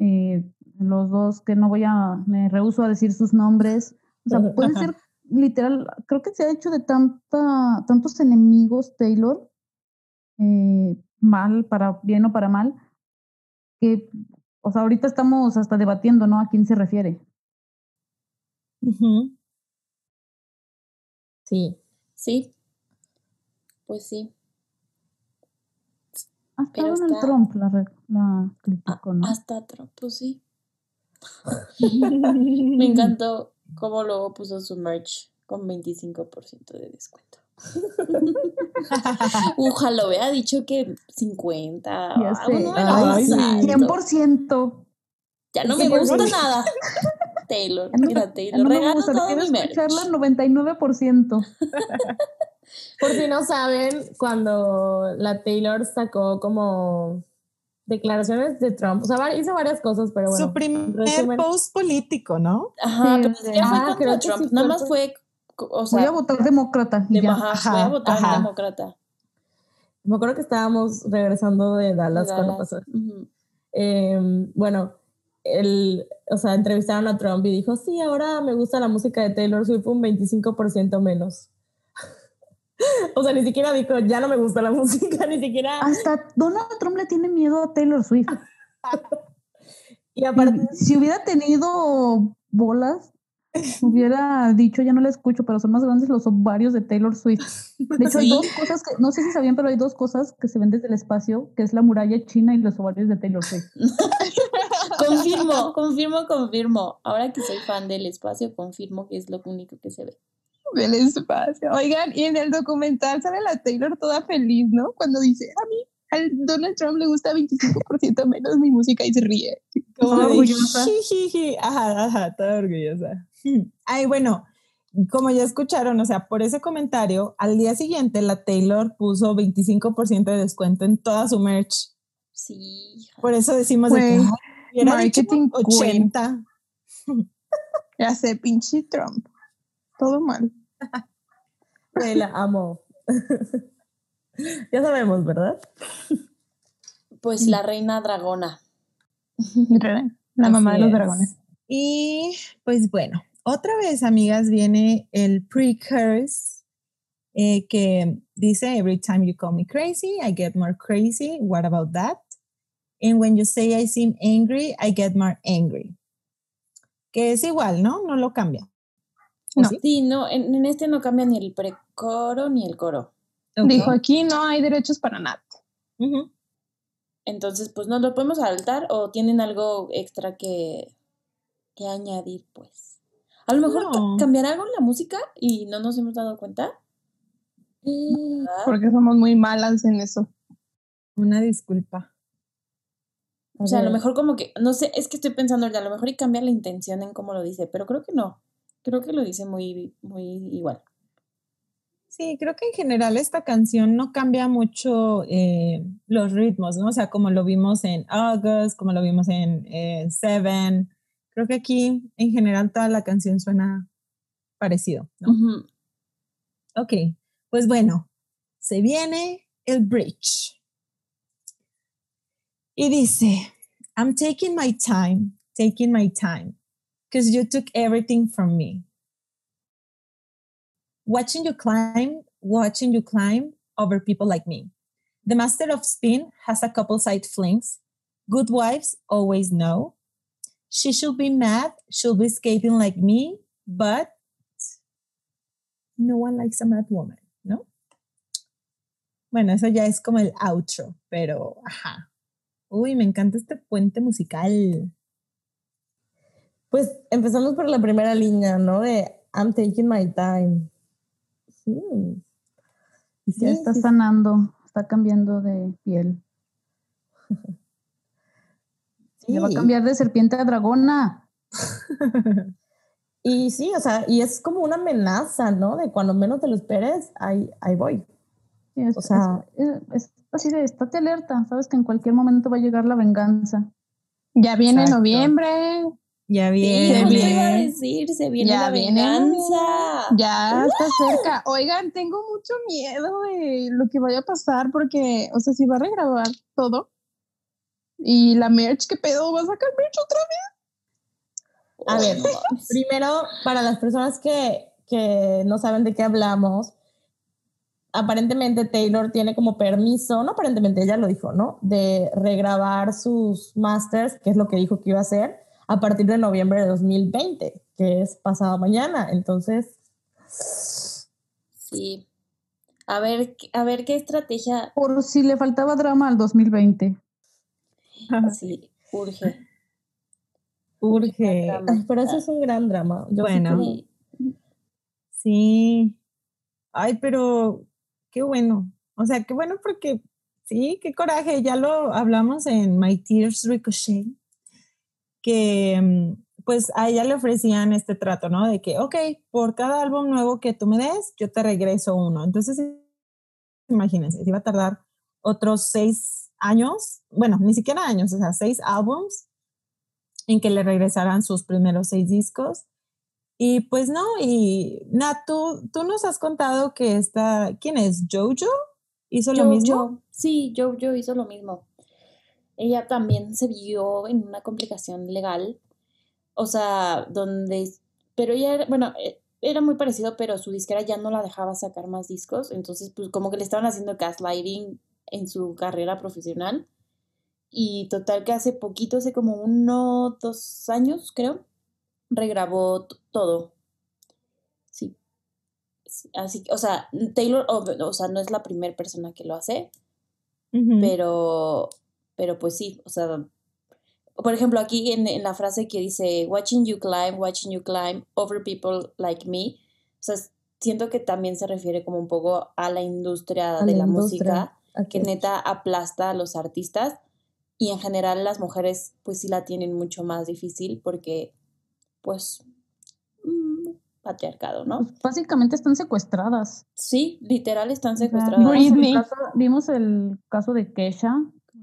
eh, los dos que no voy a, me rehuso a decir sus nombres. O sea, puede ser literal, creo que se ha hecho de tanta, tantos enemigos Taylor, eh, mal, para bien o para mal, que, o sea, ahorita estamos hasta debatiendo, ¿no? A quién se refiere. Sí. Sí, pues sí. Hasta Donald Trump la, la criticó, ¿no? Hasta Trump, pues sí. Me encantó cómo luego puso su merch con 25% de descuento. Ojalá hubiera dicho que 50. Ya sé. Ay, 100%. Ya no me gusta nada. Taylor, mira, Taylor, no regalo todo mi merch. escucharla 99%. Por si no saben, cuando la Taylor sacó como declaraciones de Trump, o sea, hizo varias cosas, pero bueno. Su primer post político, ¿no? Ajá, pero fue ah, contra Trump, nada más fue, o sea... Voy a votar demócrata. De, ajá, voy a votar demócrata. Me acuerdo que estábamos regresando de Dallas, cuando pasó. Em, bueno, el, o sea, entrevistaron a Trump y dijo, sí, ahora me gusta la música de Taylor Swift un 25% menos. O sea, ni siquiera dijo, ya no me gusta la música, ni siquiera. Hasta Donald Trump le tiene miedo a Taylor Swift. y aparte. Si hubiera tenido bolas, hubiera dicho, ya no la escucho, pero son más grandes los ovarios de Taylor Swift. De hecho, hay dos cosas que, no sé si sabían, pero hay dos cosas que se ven desde el espacio, que es la muralla china y los ovarios de Taylor Swift. confirmo, confirmo, confirmo. Ahora que soy fan del espacio, confirmo que es lo único que se ve del espacio. Oigan, y en el documental sale la Taylor toda feliz, ¿no? Cuando dice, a mí, al Donald Trump le gusta 25% menos mi música y se ríe. Como orgullosa. Ajá, ajá, toda orgullosa. Ay, bueno, como ya escucharon, o sea, por ese comentario, al día siguiente la Taylor puso 25% de descuento en toda su merch. Sí. hija. Por eso decimos de que, Güey, "Ay, hubiera dicho marketing queen. 80. Ya sé, pinche Trump. Todo mal. Güey, la amo. ya sabemos, ¿verdad? Pues la reina dragona. La mamá de los es. dragones. Y pues bueno, otra vez, amigas, viene el pre-curse eh, que dice, Every time you call me crazy, I get more crazy. What about that? And when you say I seem angry, I get more angry. Que es igual, ¿no? No lo cambia. ¿O No. sí? Sí, no, en, en este no cambia ni el precoro ni el coro. Dijo, aquí no hay derechos para nada. Entonces, pues no lo podemos saltar o tienen algo extra que, que añadir, pues. A lo mejor No. cambiará algo en la música y no nos hemos dado cuenta. Mm, ¿verdad? Porque somos muy malas en eso. Una disculpa. O sea, a lo mejor como que, no sé, es que estoy pensando, a lo mejor y cambia la intención en cómo lo dice, pero creo que no. Creo que lo dice muy, muy igual. Sí, creo que en general esta canción no cambia mucho eh, los ritmos, ¿no? O sea, como lo vimos en August, como lo vimos en eh, Seven. Creo que aquí en general toda la canción suena parecido, ¿no? Ok, pues bueno, se viene el bridge. Y dice, I'm taking my time, taking my time, because you took everything from me. Watching you climb, watching you climb over people like me. The master of spin has a couple side flings. Good wives always know. She should be mad, should be skating like me, but no one likes a mad woman, ¿no? Bueno, eso ya es como el outro, pero ajá. Uy, me encanta este puente musical. Pues empezamos por la primera línea, ¿no? De I'm taking my time. Sí. Y sí, Ya está sí, sanando, está cambiando de piel. sí. Ya va a cambiar de serpiente a dragona. Y sí, o sea, y es como una amenaza, ¿no? De cuando menos te lo esperes, ahí, ahí voy. Sí, es, O sea- es- así de, estate alerta, sabes que en cualquier momento va a llegar la venganza. Ya viene Exacto. noviembre. Ya Sí, viene. justo iba a decir, se viene Ya la viene venganza. Ya está cerca. Oigan, tengo mucho miedo de lo que vaya a pasar porque, o sea, si va a regrabar todo y la merch, ¿qué pedo? ¿Va a sacar merch otra vez? A ver. Primero, para las personas que, que no saben de qué hablamos, aparentemente Taylor tiene como permiso, no aparentemente, ella lo dijo, ¿no? De regrabar sus masters, que es lo que dijo que iba a hacer, a partir de noviembre de 2020, que es pasado mañana. Entonces, Sí. A ver, qué- a ver qué estrategia. Por si le faltaba drama al 2020. Sí, urge. Urge. Ay, pero eso es un gran drama. Yo Bueno. Sí. Sí. Ay, pero qué bueno. O sea, qué bueno porque sí, qué coraje. Ya lo hablamos en My Tears Ricochet, que mm, pues a ella le ofrecían este trato, ¿no? De que, ok, por cada álbum nuevo que tú me des, yo te regreso uno. Entonces, imagínense, iba a tardar otros seis años, bueno, ni siquiera años, o sea, seis álbums en que le regresaran sus primeros seis discos. Y pues no, y Nat, tú, tú nos has contado que esta, ¿quién es? ¿Jojo? ¿Hizo lo mismo? sí, yo, yo hizo lo mismo. Ella también se vio en una complicación legal. O sea, donde. Pero ella era, bueno, eh, era muy parecido, pero su disquera ya no la dejaba sacar más discos. Entonces, pues como que le estaban haciendo gaslighting en su carrera profesional. Y total que hace poquito, hace como uno, dos años, creo, regrabó todo. Sí. Así que, o sea, Taylor, o, o sea, no es la primera persona que lo hace, pero, pero pues sí, o sea, por ejemplo, aquí en, en la frase que dice, watching you climb, watching you climb over people like me, o sea, siento que también se refiere como un poco a la industria A de la la industria. música, ¿a que neta aplasta a los artistas y en general las mujeres pues sí la tienen mucho más difícil porque pues mm, patriarcado, ¿no? Pues básicamente están secuestradas. Sí, literal están O sea, secuestradas. vimos, el Britney. caso, vimos el caso de Kesha.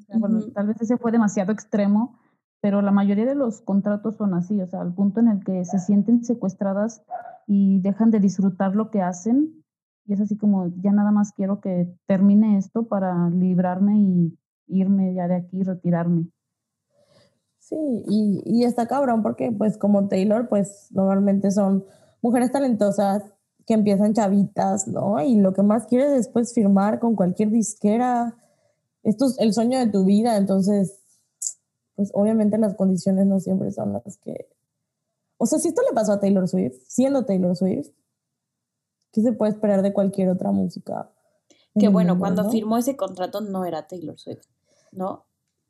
Sea, bueno, tal vez ese fue demasiado extremo, pero la mayoría de los contratos son así, o sea, al punto en el que se sienten secuestradas y dejan de disfrutar lo que hacen. Y es así como, ya nada más quiero que termine esto para librarme y irme ya de aquí, retirarme. Sí, y, y está cabrón porque pues como Taylor, pues normalmente son mujeres talentosas que empiezan chavitas, ¿no? Y lo que más quieres es pues firmar con cualquier disquera. Esto es el sueño de tu vida, entonces, pues obviamente las condiciones no siempre son las que... O sea, si esto le pasó a Taylor Swift, siendo Taylor Swift, ¿qué se puede esperar de cualquier otra música? Que bueno, mundo, cuando no? firmó ese contrato no era Taylor Swift, ¿no?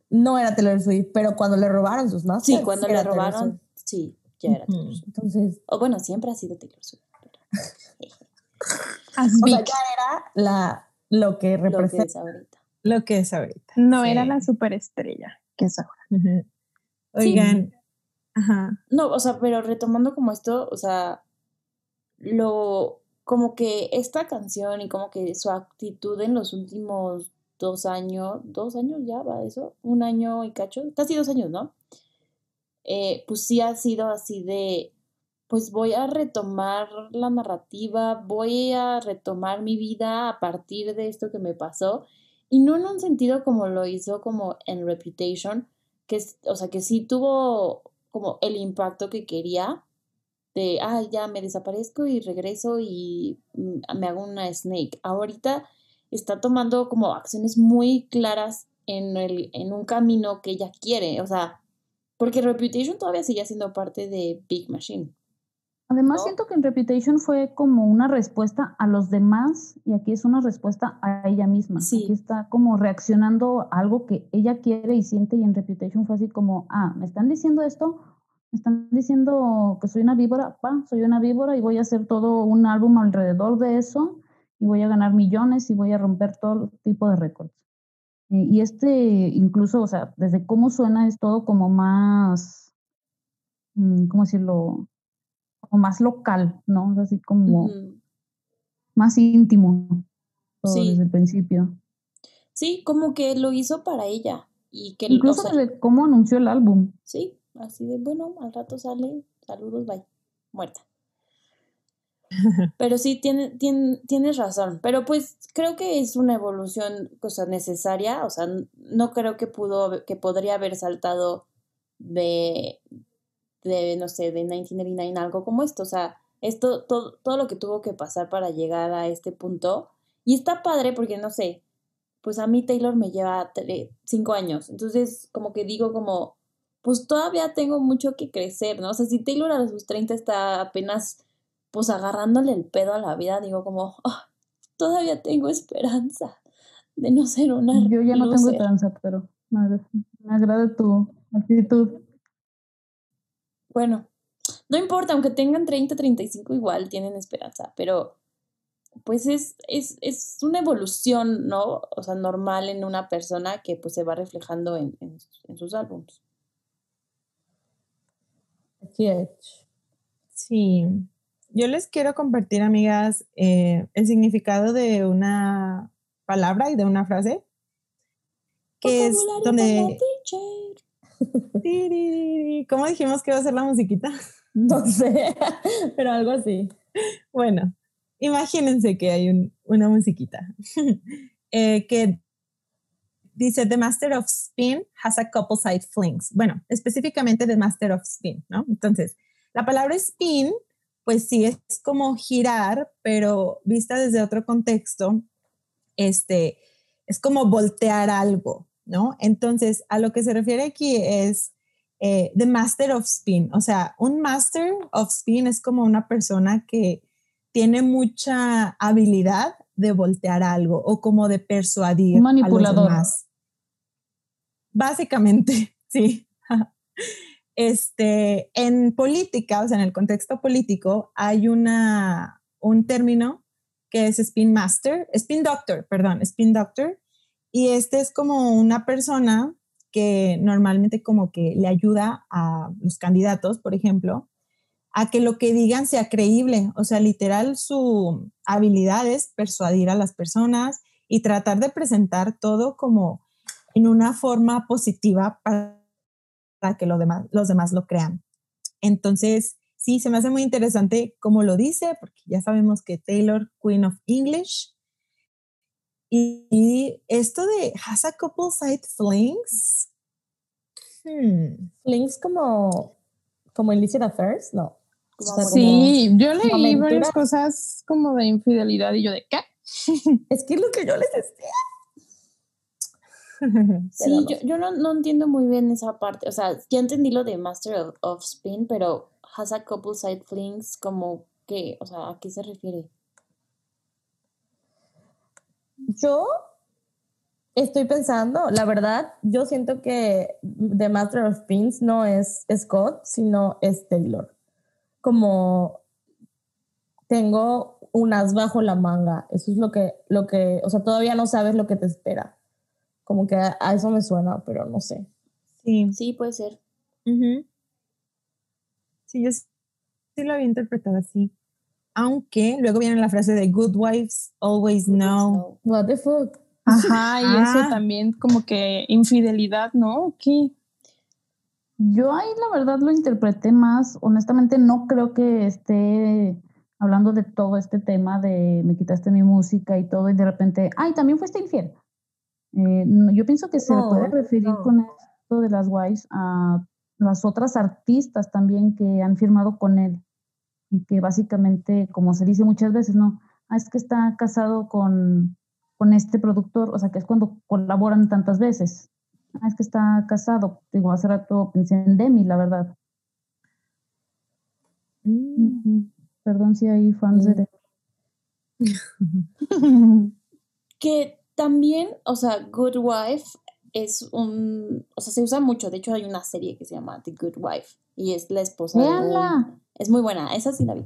No era Taylor Swift, pero cuando le robaron sus masters. Sí, cuando le robaron, sí, ya era Taylor. Swift. Entonces, O bueno, siempre ha sido Taylor Swift. As O sea, ya era la, lo que Lo que representa. es ahorita. Lo que es ahorita. No Sí. era la superestrella que es ahora. Ujú. Oigan, ajá. No, o sea, pero retomando como esto, o sea, lo, como que esta canción y como que su actitud en los últimos dos años, dos años ya va eso, un año y cacho, casi dos años, ¿no? Eh, pues sí ha sido así de, pues voy a retomar la narrativa, voy a retomar mi vida a partir de esto que me pasó, y no en un sentido como lo hizo como en Reputation, que o sea, que sí tuvo como el impacto que quería de, ah, ya me desaparezco y regreso y mm, me hago una snake. Ahorita está tomando como acciones muy claras en, el, en un camino que ella quiere, o sea, porque Reputation todavía sigue siendo parte de Big Machine. Además, ¿no? siento que en Reputation fue como una respuesta a los demás y aquí es una respuesta a ella misma. Sí. Aquí está como reaccionando a algo que ella quiere y siente y en Reputation fue así como, ah, me están diciendo esto, me están diciendo que soy una víbora, pa, soy una víbora y voy a hacer todo un álbum alrededor de eso y voy a ganar millones y voy a romper todo tipo de récords. Eh, y este, incluso, o sea, desde cómo suena es todo como más, mm, ¿cómo decirlo? Como más local, ¿no? Es Así como más íntimo todo Sí. desde el principio. Sí, como que lo hizo para ella. Y que, o Incluso sea, desde cómo anunció el álbum. sí, así de, bueno, al rato sale, saludos, bye, muerta. Pero sí, tiene, tiene- tienes razón. Pero pues creo que es una evolución o sea, necesaria. O sea, no creo que pudo, que podría haber saltado de, de, no sé, de 1989, algo como esto. O sea, esto, todo, todo lo que tuvo que pasar para llegar a este punto. Y está padre porque, no sé, pues a mí Taylor me lleva tre- cinco años. Entonces, como que digo como, pues todavía tengo mucho que crecer, ¿no? O sea, si Taylor a sus 30 está apenas pues agarrándole el pedo a la vida, digo como, "Ah, todavía tengo esperanza de no ser una Yo ya no tengo loser". esperanza, pero me agrada, me agrada tu actitud. Bueno, no importa, aunque tengan 30, 35 igual tienen esperanza, pero pues es, es, es una evolución, ¿no? O sea, normal en una persona que pues se va reflejando en, en, en sus álbumes. Así es. Sí. Yo les quiero compartir, amigas, eh, el significado de una palabra y de una frase. Que es donde. ¿Cómo dijimos que iba a ser la musiquita? No sé, pero algo así. Bueno, imagínense que hay un- una musiquita eh, que dice The Master of Spin has a couple side flings. Bueno, específicamente The Master of Spin, ¿no? Entonces, la palabra spin, pues sí es como girar, pero vista desde otro contexto, este, es como voltear algo, ¿no? Entonces, a lo que se refiere aquí es eh, The Master of Spin. O sea, un Master of Spin es como una persona que tiene mucha habilidad de voltear algo o como de persuadir Un manipulador. a los demás. Básicamente, sí. Este, en política, o sea, en el contexto político, hay una, un término que es spin master, spin doctor, perdón, spin doctor, y este es como una persona que normalmente como que le ayuda a los candidatos, por ejemplo, a que lo que digan sea creíble. O sea, literal, su habilidad es persuadir a las personas y tratar de presentar todo como en una forma positiva para, que los demás, los demás lo crean. Entonces, sí, se me hace muy interesante cómo lo dice, porque ya sabemos que Taylor, Queen of English, y, esto de has a couple side flings. Hmm. Flings como, como illicit affairs, no. sí, yo leí varias cosas como de infidelidad y yo de qué. es que es lo que yo les decía. sí, yo, yo no, no, entiendo muy bien esa parte. O sea, ya entendí lo de Master of, of Spin, pero has a couple side flings como que, o sea, ¿a qué se refiere? Yo estoy pensando, la verdad, yo siento que The Master of Pins no es Scott, sino es Taylor. Como tengo unas bajo la manga, eso es lo que, lo que, o sea, todavía no sabes lo que te espera. Como que a, eso me suena, pero no sé. Sí. Sí, puede ser. Sí, yo sí lo había interpretado así aunque luego viene la frase de good wives always know. What the fuck? Ajá, y eso ah. también como que infidelidad, ¿no? ¿Qué? Yo ahí la verdad lo interpreté más, honestamente no creo que esté hablando de todo este tema de me quitaste mi música y todo y de repente, ay, también fuiste infiel. Eh, yo pienso que se puede referir con esto de las wives a las otras artistas también que han firmado con él y que básicamente, como se dice muchas veces, no, ah, es que está casado con, con este productor, o sea, que es cuando colaboran tantas veces. Ah, es que está casado. Digo, hace rato pensé en Demi, la verdad. Mm. Perdón si hay fans de Demi. que también, o sea, Good Wife es un, o sea, se usa mucho. De hecho, hay una serie que se llama The Good Wife y es la esposa de es muy buena, esa sí la vi.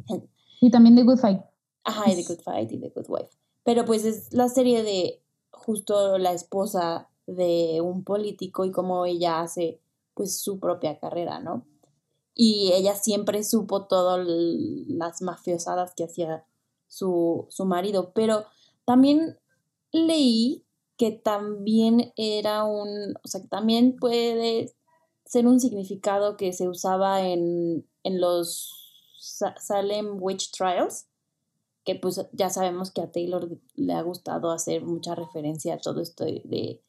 Y también The Good Fight. Ajá, y The Good Fight y The Good Wife. Pero pues es la serie de justo la esposa de un político y cómo ella hace pues su propia carrera, ¿no? Y ella siempre supo todas las mafiosadas que hacía su, su marido, pero también leí que también era un, o sea, que también puede ser un significado que se usaba en, en los Salem Witch Trials, que pues ya sabemos que a Taylor le ha gustado hacer mucha referencia a todo esto de,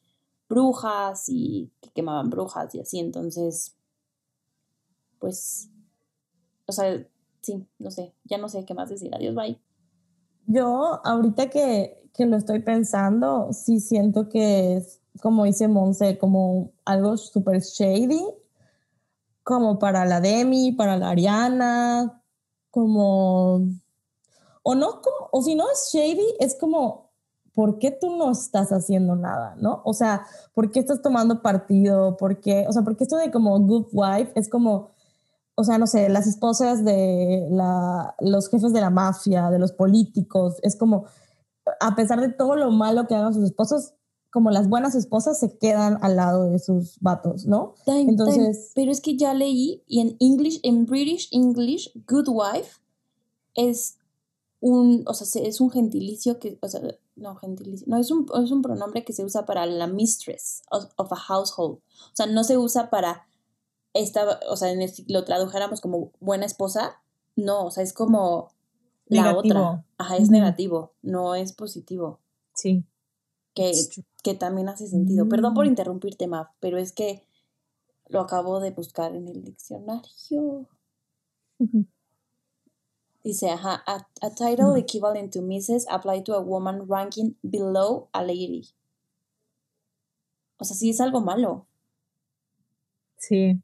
brujas y que quemaban brujas y así, entonces, pues, o sea, sí, no sé, ya no sé qué más decir, adiós, bye. Yo ahorita que, que lo estoy pensando, sí siento que es, como dice Monse, como algo súper shady, como para la Demi, para la Ariana, como, o no, como, o si no es shady, es como, ¿por qué tú no estás haciendo nada, no? O sea, ¿por qué estás tomando partido? ¿Por qué? O sea, porque esto de como good wife es como, o sea, no sé, las esposas de la, los jefes de la mafia, de los políticos, es como, a pesar de todo lo malo que hagan sus esposos, como las buenas esposas se quedan al lado de sus vatos, ¿no? Entonces, pero es que ya leí y en English, en British English, good wife es un, o sea, es un gentilicio que, o sea, no gentilicio, no es un, es un pronombre que se usa para la mistress of, a household, o sea, no se usa para esta, o sea, en si lo tradujéramos como buena esposa, no, o sea, es como la otra, ajá, es negativo, no es positivo. Sí. Que que también hace sentido. Perdón por mm. interrumpirte, Maf, pero es que lo acabo de buscar en el diccionario. Dice, ajá, a, title equivalent to Mrs. apply to a woman ranking below a lady. O sea, sí es algo malo. Sí.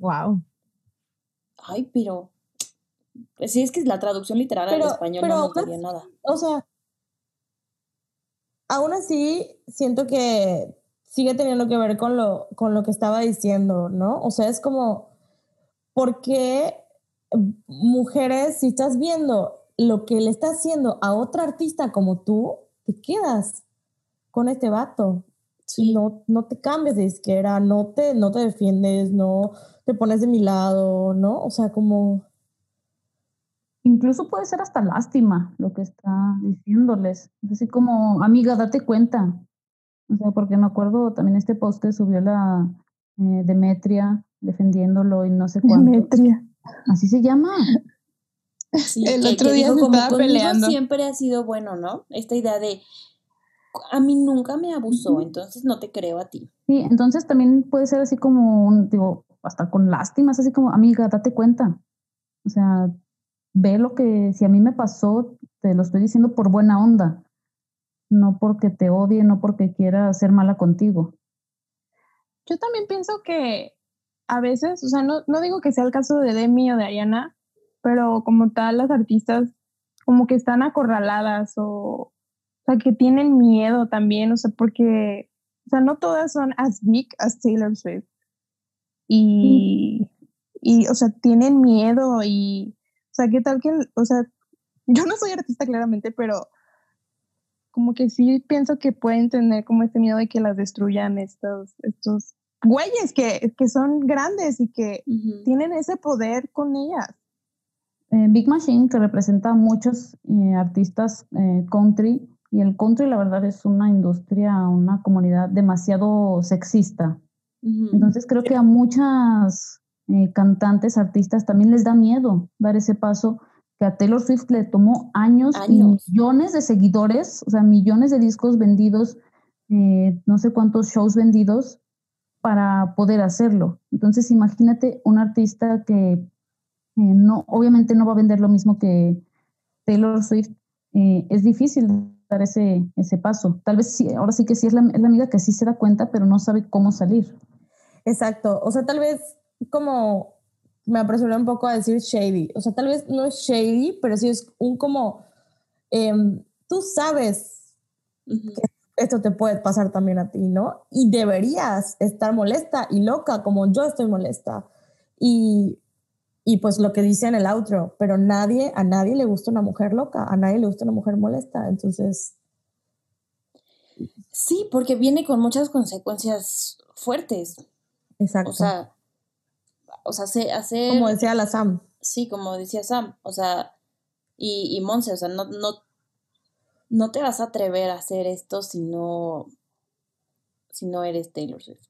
Wow. Ay, pero. Pues sí, es que la traducción literal al español no notaría nada. O sea, aún así, siento que sigue teniendo que ver con lo, con lo que estaba diciendo, ¿no? O sea, es como, ¿por qué mujeres, si estás viendo lo que le está haciendo a otra artista como tú, te quedas con este vato? Sí. No, no te cambias de izquierda, no te, no te defiendes, no te pones de mi lado, ¿no? O sea, como... Incluso puede ser hasta lástima lo que está diciéndoles. Es así como, amiga, date cuenta. O sea, porque me acuerdo también este post que subió la eh, Demetria defendiéndolo y no sé cuánto. Demetria. Así se llama. Sí, El que- otro que día dijo se como, estaba "Conmigo peleando". siempre ha sido bueno, ¿no? Esta idea de a mí nunca me abusó, entonces no te creo a ti. Sí, entonces también puede ser así como, un, digo, hasta con lástima, es así como, amiga, date cuenta. O sea, ve lo que, si a mí me pasó, te lo estoy diciendo por buena onda, no porque te odie, no porque quiera ser mala contigo. Yo también pienso que a veces, o sea, no, no digo que sea el caso de Demi o de Ariana, pero como tal las artistas como que están acorraladas o, o sea, que tienen miedo también, o sea, porque, o sea, no todas son as big as Taylor Swift. Y, y, o sea, tienen miedo y, o sea, ¿qué tal que, o sea, yo no soy artista claramente, pero como que sí pienso que pueden tener como este miedo de que las destruyan estos, estos güeyes que, que son grandes y que tienen ese poder con ellas. Eh, Big Machine, que representa a muchos eh, artistas eh, country, y el country, la verdad, es una industria, una comunidad demasiado sexista. Entonces creo que a muchas eh, cantantes, artistas también les da miedo dar ese paso que a Taylor Swift le tomó años, Años. y millones de seguidores, o sea, millones de discos vendidos, eh, no sé cuántos shows vendidos para poder hacerlo. Entonces imagínate un artista que eh, no, obviamente no va a vender lo mismo que Taylor Swift. eh, es difícil dar ese, ese paso. Tal vez sí, ahora sí que sí es la, es la amiga que sí se da cuenta, pero no sabe cómo salir. Exacto. O sea, tal vez como me apresuré un poco a decir shady. O sea, tal vez no es shady, pero sí es un como, em, tú sabes Ujú. esto te puede pasar también a ti, ¿no? Y deberías estar molesta y loca como yo estoy molesta. Y, y pues lo que dice en el outro, pero nadie, a nadie le gusta una mujer loca, a nadie le gusta una mujer molesta. Entonces, Sí, porque viene con muchas consecuencias fuertes. Exacto. O sea, o sea, hace- hacer, como decía la Sam. sí, como decía Sam, o sea, y, y Monse, o sea, no, no, no te vas a atrever a hacer esto si no, si no eres Taylor Swift.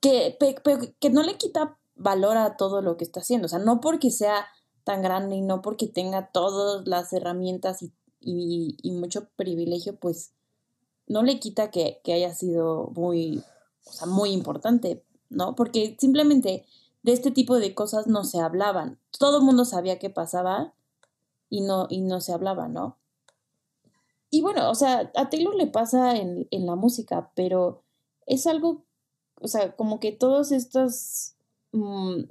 Que, pe- pe- que no le quita valor a todo lo que está haciendo, o sea, no porque sea tan grande y no porque tenga todas las herramientas y, y- y mucho privilegio, pues no le quita que, que haya sido muy, o sea, muy importante, ¿no? Porque simplemente de este tipo de cosas no se hablaban. Todo el mundo sabía qué pasaba y no, y no se hablaba, ¿no? Y bueno, o sea, a Taylor le pasa en, en la música, pero es algo, o sea, como que todas estas mm,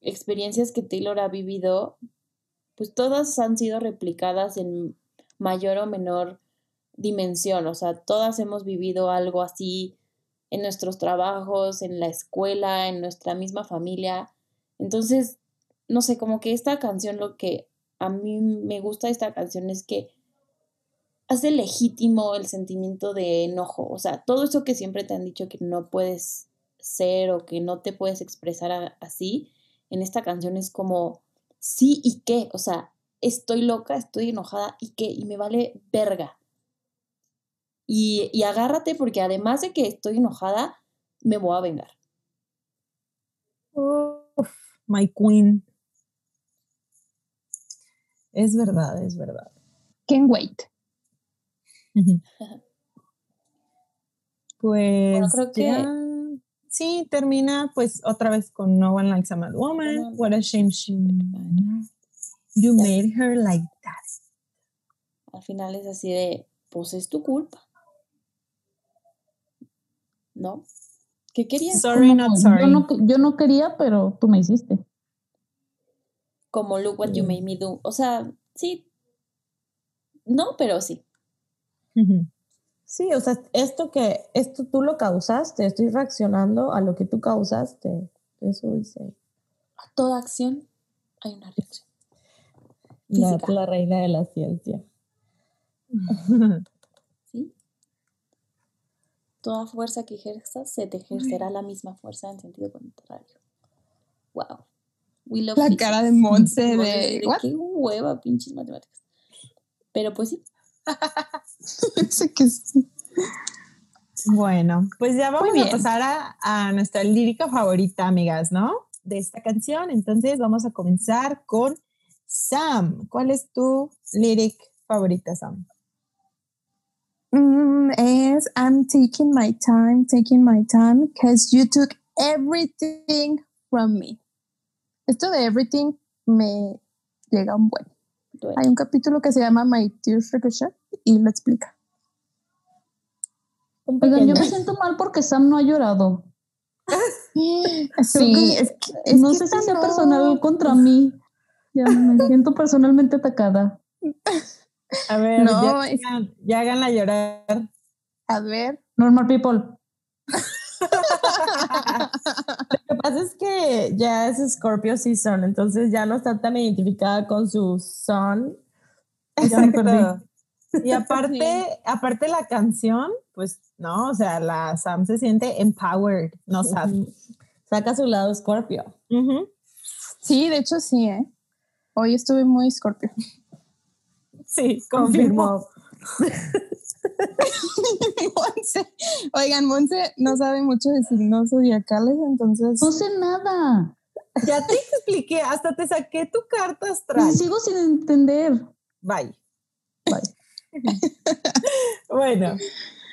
experiencias que Taylor ha vivido, pues todas han sido replicadas en mayor o menor dimensión, o sea, todas hemos vivido algo así en nuestros trabajos, en la escuela, en nuestra misma familia. Entonces, no sé, como que esta canción, lo que a mí me gusta de esta canción es que hace legítimo el sentimiento de enojo, o sea, todo eso que siempre te han dicho que no puedes ser o que no te puedes expresar así, en esta canción es como, sí y qué, o sea, estoy loca, estoy enojada y qué, y me vale verga. Y, y agárrate porque además de que estoy enojada, me voy a vengar. Uf, my queen. Es verdad, es verdad. Can't wait. Pues creo que- ya. Sí, termina pues otra vez con No One Likes a Mad Woman. No What a shame she You made her like that. Al final es así de, pues es tu culpa. ¿No? ¿Qué querías? Sorry, not sorry. Yo no, yo no quería, pero tú me hiciste. Como look what you Sí. made me do. O sea, sí. No, pero sí. Sí, o sea, esto que, esto tú lo causaste, estoy reaccionando a lo que tú causaste. Eso dice A toda acción hay una reacción. la, la reina de la ciencia. Toda fuerza que ejerzas se te ejercerá la misma fuerza en sentido contrario. Wow. We love La physics. cara de Monse de, qué hueva, pinches matemáticas. Pero pues sí. Sé que sí. Bueno, pues ya vamos a pasar a, a nuestra lírica favorita, amigas, ¿no? De esta canción. Entonces vamos a comenzar con Sam. ¿Cuál es tu lyric favorita, Sam? Mm, es I'm taking my time, taking my time, because you took everything from me. Esto de everything me llega un buen. duele. Hay un capítulo que se llama My Tears Ricochet y lo explica. Oigan, yo me siento mal porque Sam no ha llorado. Sí, que- es que, es no que sé si sea no. personal contra mí. Ya me siento personalmente atacada. A ver, No, ya, es- hagan- ya háganla llorar. A ver. Normal people. Lo que pasa es que ya es Scorpio season, entonces ya no está tan identificada con su son. Exacto. Y aparte, aparte la canción, pues no, o sea, la Sam se siente empowered, no sad. Ujú. Saca su lado Scorpio. Sí, de hecho sí, ¿eh? Hoy estuve muy Scorpio. Sí. Confirmó. Monse. Oigan, Monse no sabe mucho de signos zodiacales, entonces. No sé nada. Ya te expliqué, hasta te saqué tu carta astral. Y sigo sin entender. Bye. bueno,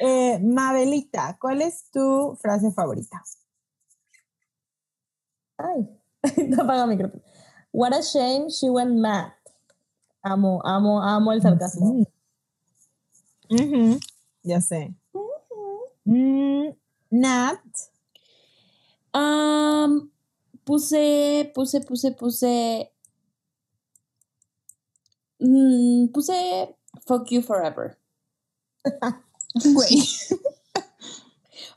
eh, Mabelita, ¿cuál es tu frase favorita? Ay, te apaga el micrófono. What a shame she went mad. Amo, amo, amo el sarcasmo. Ujú, Ya sé. Mm, Nat, Am, puse, puse, puse, puse. mm, puse Fuck You Forever. Güey.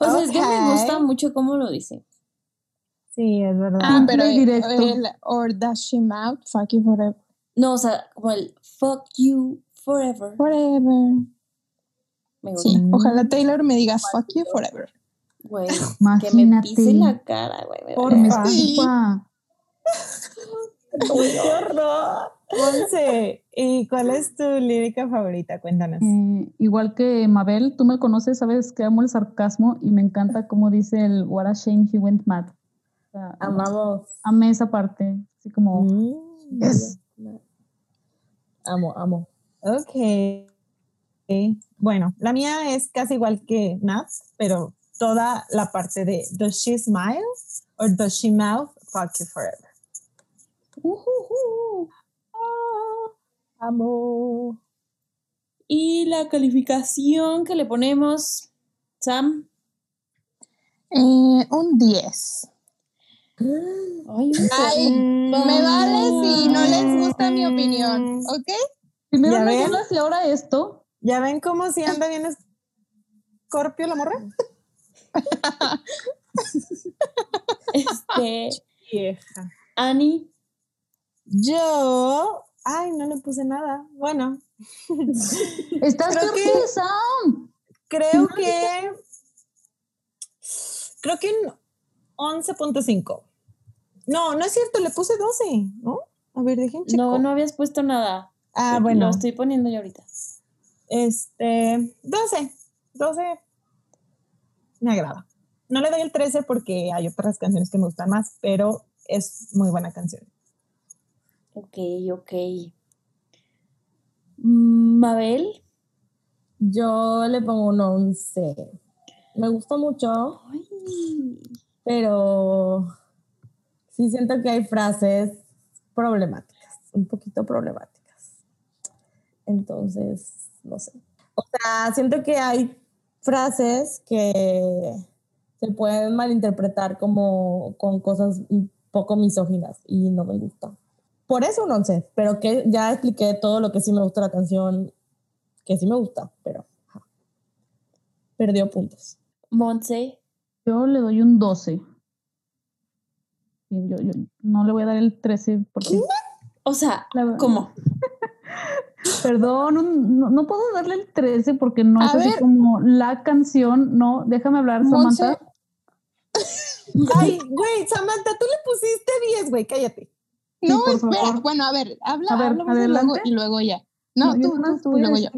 O sea, es que me gusta mucho cómo lo dice. sí, es verdad. Ah, pero Simple y directo. el or dash him out, fuck you forever. No, o sea, como el Fuck You Forever. Forever. Me gusta. Sí, ojalá Taylor me diga fuck you forever. Güey, que me Imagínate. pise la cara, güey. Por. Sí. qué horror. Monse, ¿y cuál es tu lírica favorita? Cuéntanos. Eh, igual que Mabel, tú me conoces, sabes que amo el sarcasmo y me encanta cómo dice el What a shame he went mad. O sea, Amamos. amé esa parte. Así como, Mm, Yes. Amo, amo. Ok. Bueno, la mía es casi igual que Nat, pero toda la parte de Does she smile or does she mouth fuck you forever? Ujujú. Ah, amo. Y la calificación que le ponemos, Sam. Eh, un 10. Ay, me vale si no les gusta mi opinión, ¿ok? primero ¿Ya no lloras y ahora esto. ¿Ya ven cómo si anda bien Scorpio la morra? Este, Vieja. Annie. Yo, ay, no le puse nada. Bueno, Estás Creo que- creo que creo que un 11.5. No, no es cierto, le puse 12, ¿no? A ver, dejen checo. No, no habías puesto nada. Ah, bueno. Lo estoy poniendo yo ahorita. Este, 12. 12 me agrada. No le doy el 13 porque hay otras canciones que me gustan más, pero es muy buena canción. Ok, ok. Mm, Mabel. Yo le pongo un 11. Me gusta mucho, Ay, pero sí siento que hay frases problemáticas, un poquito problemáticas. Entonces, no sé. O sea, siento que hay frases que se pueden malinterpretar como con cosas un poco misóginas y no me gusta. Por eso un 11, pero que ya expliqué todo lo que sí me gusta la canción, que sí me gusta, pero ajá. perdió puntos. Monse. Yo le doy un 12. Yo, yo no le voy a dar el 13 porque O sea. ¿cómo? Perdón, no, no puedo darle el 13 porque no A es así como la canción. No, déjame hablar, Samantha. Ay, güey, Samantha, tú le pusiste 10, güey, cállate. No, espera. favor. Bueno, a ver, habla, A ver, adelante. luego, y luego ya. No, tú, tú, y luego yo.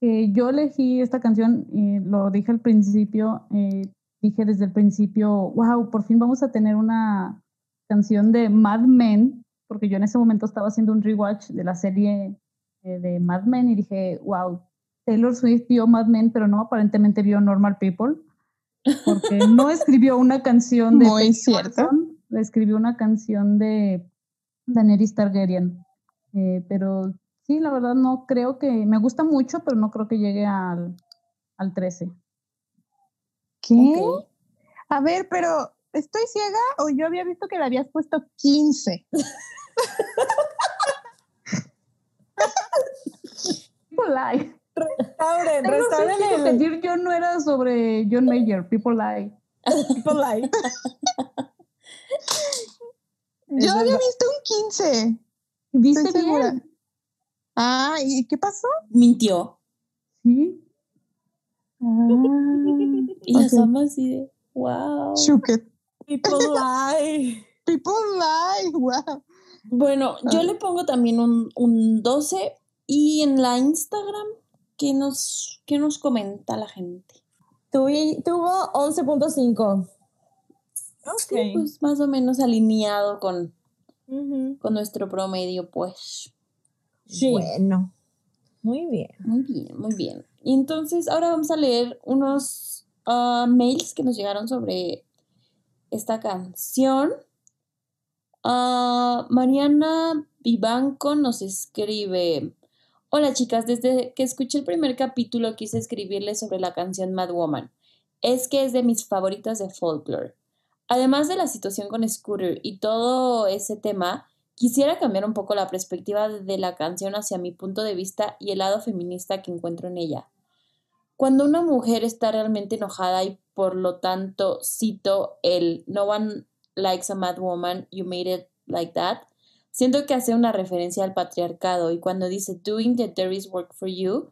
que yo elegí esta canción y lo dije al principio. eh, dije desde el principio, wow, por fin vamos a tener una canción de Mad Men, porque yo en ese momento estaba haciendo un rewatch de la serie eh, de Mad Men y dije, wow, Taylor Swift vio Mad Men, pero no, aparentemente vio Normal People, porque no escribió una canción de Muy Penny cierto. Le escribió una canción de Daenerys Targaryen. Eh, pero sí, la verdad no creo que, me gusta mucho, pero no creo que llegue al, al 13. ¿Qué? A ver, pero ¿estoy ciega o yo había visto que le habías puesto 15? People Lie. Restauren, restauren el Dear John no era sobre John Mayer, People Lie. People Life. Es Yo había visto un 15. ¿Viste bien? Ah, ¿y qué pasó? Mintió. Sí. Amas así de, wow. People Life. People lie. Wow. Bueno, yo Ah. le pongo también un, un 12 y en la Instagram, ¿qué nos, qué nos comenta la gente? Tuvi- tuvo 11.5. Sí, Ok. pues más o menos alineado con, con nuestro promedio, pues. Sí. Bueno, muy bien. Muy bien, muy bien. Y entonces ahora vamos a leer unos mails que nos llegaron sobre esta canción. Mariana Vivanco nos escribe. Hola chicas, desde que escuché el primer capítulo quise escribirles sobre la canción Mad Woman. Es que es de mis favoritas de folklore. Además de la situación con Scooter y todo ese tema, quisiera cambiar un poco la perspectiva de la canción hacia mi punto de vista y el lado feminista que encuentro en ella. Cuando una mujer está realmente enojada y por lo tanto cito el No one likes a mad woman, you made it like that, siento que hace una referencia al patriarcado y cuando dice doing the dirty work for you,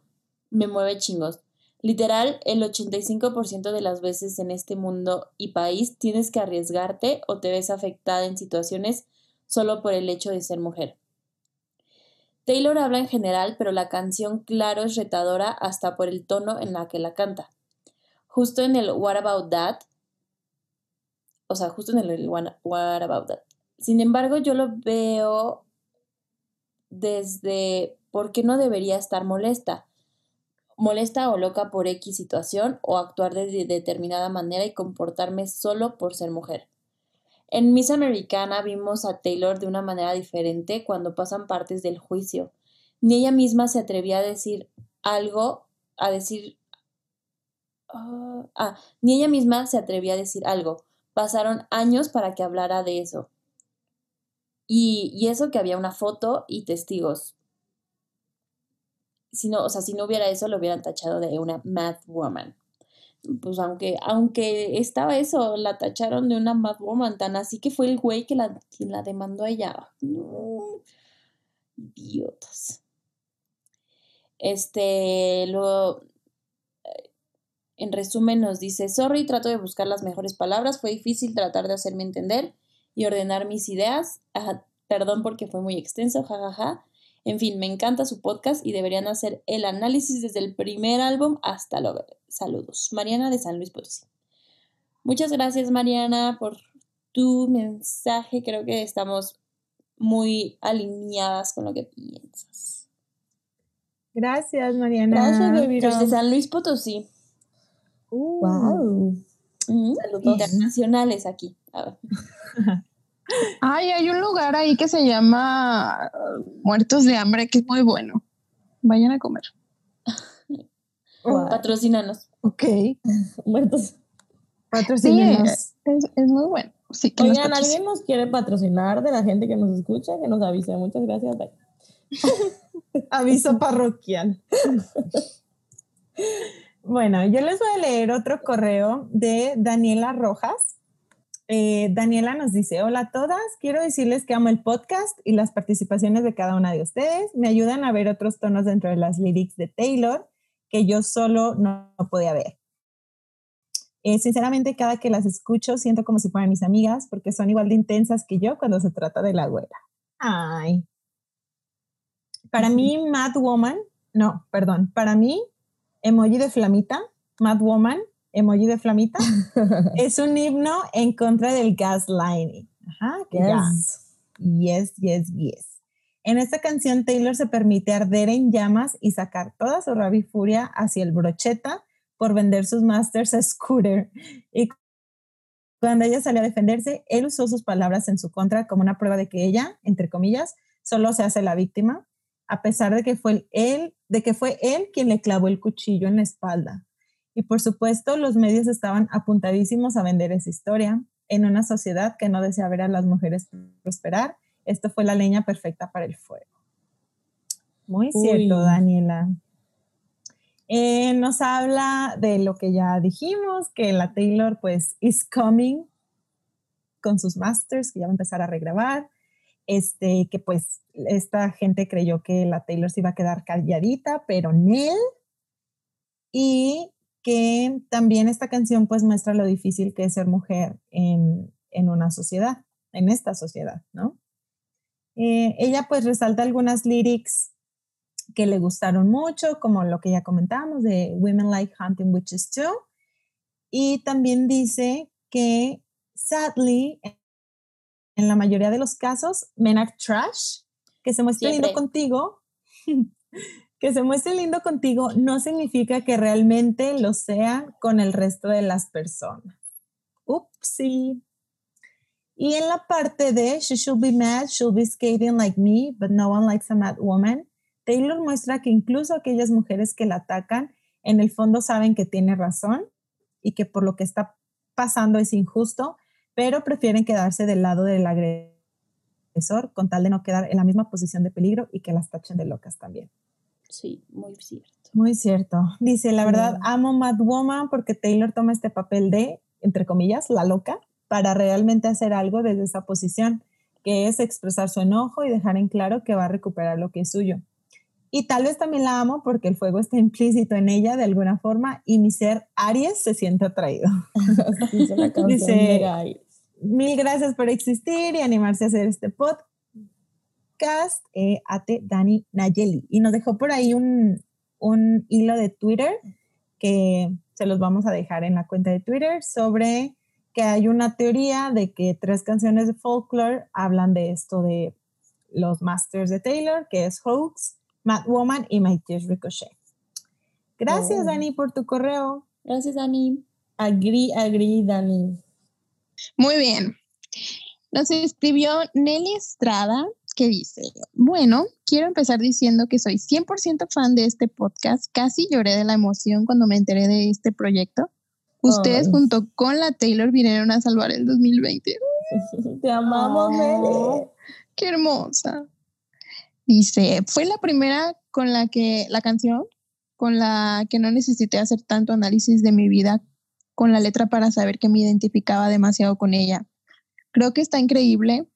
me mueve chingos. Literal, el 85% de las veces en este mundo y país tienes que arriesgarte o te ves afectada en situaciones solo por el hecho de ser mujer. Taylor habla en general, pero la canción claro es retadora hasta por el tono en la que la canta. Justo en el What About That, o sea, justo en el What About That. Sin embargo, yo lo veo desde por qué no debería estar molesta. Molesta o loca por X situación o actuar de determinada manera y comportarme solo por ser mujer. En Miss Americana vimos a Taylor de una manera diferente cuando pasan partes del juicio. Ni ella misma se atrevía a decir algo, a decir... ah, ah, ni ella misma se atrevía a decir algo. Pasaron años para que hablara de eso. Y, y eso que había una foto y testigos. Si no, o sea, si no hubiera eso, lo hubieran tachado de una mad woman pues aunque, aunque estaba eso, la tacharon de una mad woman, tan así que fue el güey que la, quien la demandó a ella. No, idiotas. Este, luego, eh, en resumen nos dice, sorry, trato de buscar las mejores palabras, fue difícil tratar de hacerme entender y ordenar mis ideas. Perdón porque fue muy extenso, jajaja. En fin, me encanta su podcast y deberían hacer el análisis desde el primer álbum hasta luego. Saludos. Mariana de San Luis Potosí. Muchas gracias, Mariana, por tu mensaje. Creo que estamos muy alineadas con lo que piensas. Gracias, Mariana. Gracias, baby. Desde San Luis Potosí. Uh, Wow. Ujú, Internacionales aquí. A ver. Ay, hay un lugar ahí que se llama uh, Muertos de Hambre que es muy bueno. Vayan a comer. Wow. Patrocínanos. Ok. Muertos. Patrocínenos. Es, es muy bueno. Sí, que Oigan. ¿alguien nos quiere patrocinar de la gente que nos escucha? Que nos avise. Muchas gracias. Bye. Aviso parroquial. bueno, yo les voy a leer otro correo de Daniela Rojas. Eh, Daniela nos dice, hola a todas, quiero decirles que amo el podcast y las participaciones de cada una de ustedes. Me ayudan a ver otros tonos dentro de las lyrics de Taylor que yo solo no, podía ver. Eh, sinceramente, cada que las escucho siento como si fueran mis amigas porque son igual de intensas que yo cuando se trata de la abuela. Ay. Para mí, Mad Woman, no, perdón, para mí, emoji de flamita, Mad Woman emoji de flamita, es un himno en contra del gaslighting. Ajá, yes. yes, yes, yes. En esta canción, Taylor se permite arder en llamas y sacar toda su rabia y furia hacia el brocheta por vender sus masters a Scooter. Y cuando ella salió a defenderse, él usó sus palabras en su contra como una prueba de que ella, entre comillas, solo se hace la víctima, a pesar de que fue él, de que fue él quien le clavó el cuchillo en la espalda. Y por supuesto, los medios estaban apuntadísimos a vender esa historia. En una sociedad que no desea ver a las mujeres prosperar, esto fue la leña perfecta para el fuego. Muy cierto, Daniela. Eh, nos habla de lo que ya dijimos, que la Taylor pues is coming con sus masters, que ya va a empezar a regrabar. Este, que pues esta gente creyó que la Taylor se iba a quedar calladita, pero Nell. Y que también esta canción pues muestra lo difícil que es ser mujer en, una sociedad, en esta sociedad, ¿no? Eh, ella pues resalta algunas lyrics que le gustaron mucho, como lo que ya comentamos de Women Like Hunting Witches Too. Y también dice que, sadly, en la mayoría de los casos, men are trash, que se muestra lindo contigo, que se muestre lindo contigo no significa que realmente lo sea con el resto de las personas. Upsi. Y en la parte de She should be mad, she'll be skating like me, but no one likes a mad woman, Taylor muestra que incluso aquellas mujeres que la atacan, en el fondo saben que tiene razón y que por lo que está pasando es injusto, pero prefieren quedarse del lado del agresor con tal de no quedar en la misma posición de peligro y que las tachen de locas también. Sí, muy cierto. Muy cierto. Dice, la verdad, amo Mad Woman porque Taylor toma este papel de, entre comillas, la loca, para realmente hacer algo desde esa posición, que es expresar su enojo y dejar en claro que va a recuperar lo que es suyo. Y tal vez también la amo porque el fuego está implícito en ella de alguna forma y mi ser Aries se siente atraído. Dice, mil gracias por existir y animarse a hacer este podcast podcast, eh, Ate Dani Nayeli. Y nos dejó por ahí un, un hilo de Twitter que se los vamos a dejar en la cuenta de Twitter sobre que hay una teoría de que tres canciones de folklore hablan de esto de los masters de Taylor, que es Hoax, Mad Woman y My Tears Ricochet. Gracias, oh. Dani, por tu correo. Gracias, Dani. Agree, agree, Dani. Muy bien. Nos escribió Nelly Estrada que dice, bueno, quiero empezar diciendo que soy 100% fan de este podcast. Casi lloré de la emoción cuando me enteré de este proyecto. Ustedes junto con la Taylor vinieron a salvar el 2020. Te amamos, oh, Qué hermosa. Dice, fue la primera con la que, la canción, con la que no necesité hacer tanto análisis de mi vida con la letra para saber que me identificaba demasiado con ella. Creo que está increíble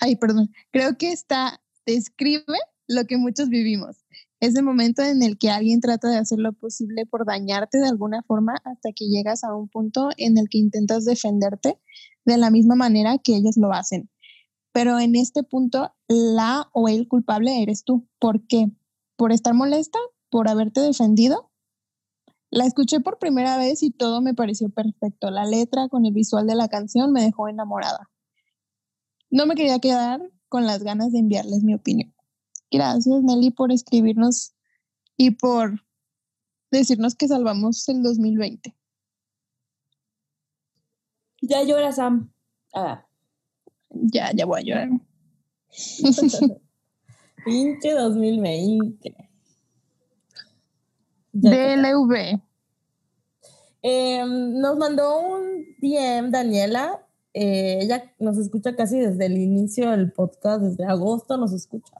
ay, perdón, creo que está, describe lo que muchos vivimos. Ese momento en el que alguien trata de hacer lo posible por dañarte de alguna forma hasta que llegas a un punto en el que intentas defenderte de la misma manera que ellos lo hacen. Pero en este punto, la o el culpable eres tú. ¿Por qué? ¿Por estar molesta? ¿Por haberte defendido? La escuché por primera vez y todo me pareció perfecto. La letra con el visual de la canción me dejó enamorada no me quería quedar con las ganas de enviarles mi opinión. Gracias, Nelly, por escribirnos y por decirnos que salvamos el 2020. Ya llora, Sam. Ah. Ya, ya voy a llorar. Pinche 2020. DLV. Em, nos mandó un DM Daniela eh, ella nos escucha casi desde el inicio del podcast, desde agosto nos escucha.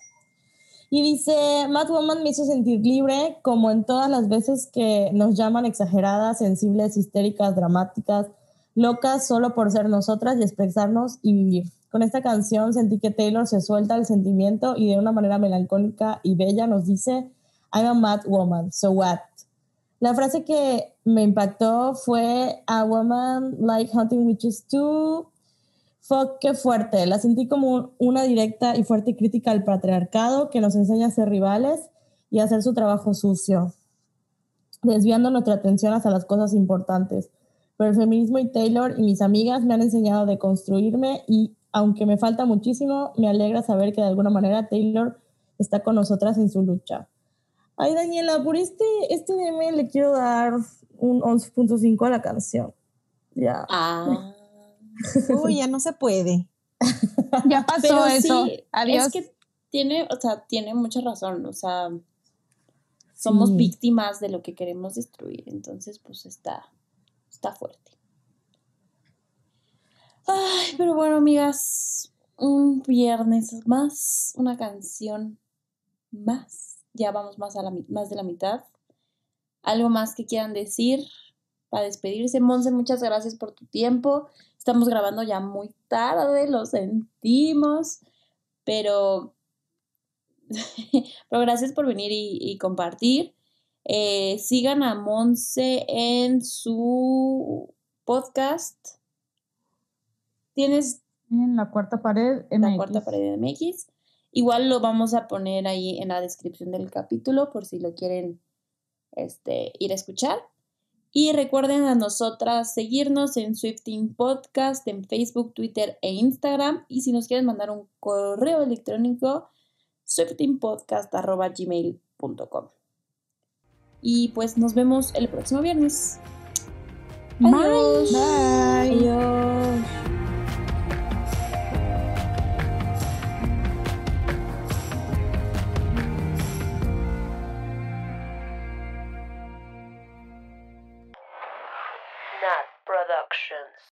Y dice, Mad Woman me hizo sentir libre, como en todas las veces que nos llaman exageradas, sensibles, histéricas, dramáticas, locas solo por ser nosotras y expresarnos y vivir. Con esta canción sentí que Taylor se suelta el sentimiento y de una manera melancólica y bella nos dice, I'm a mad woman, so what? La frase que me impactó fue A woman like hunting witches too. Fuck, qué fuerte. La sentí como una directa y fuerte crítica al patriarcado que nos enseña a ser rivales y a hacer su trabajo sucio, desviando nuestra atención hacia las cosas importantes. Pero el feminismo y Taylor y mis amigas me han enseñado de construirme y aunque me falta muchísimo, me alegra saber que de alguna manera Taylor está con nosotras en su lucha. Ay, Daniela, por este, este meme le quiero dar un 11.5 a la canción. Ya. Ah. Uy, ya no se puede. Ya pasó eso. Adiós. Es que tiene, o sea, tiene mucha razón. O sea, somos Sí. víctimas de lo que queremos destruir. Entonces, pues está, está fuerte. Ay, pero bueno, amigas, un viernes más, una canción más. Ya vamos más, a la, más de la mitad. ¿Algo más que quieran decir para despedirse? Monse, muchas gracias por tu tiempo. Estamos grabando ya muy tarde, lo sentimos, pero, pero gracias por venir y, y compartir. Eh, sigan a Monse en su podcast. Tienes En la cuarta pared, la MX. cuarta pared de MX. Igual lo vamos a poner ahí en la descripción del capítulo por si lo quieren este, ir a escuchar. Y recuerden a nosotras seguirnos en Swifting Podcast, en Facebook, Twitter e Instagram. Y si nos quieren mandar un correo electrónico, swiftingpodcast.gmail.com. Y pues nos vemos el próximo viernes. Bye. Adiós. Bye. Adiós.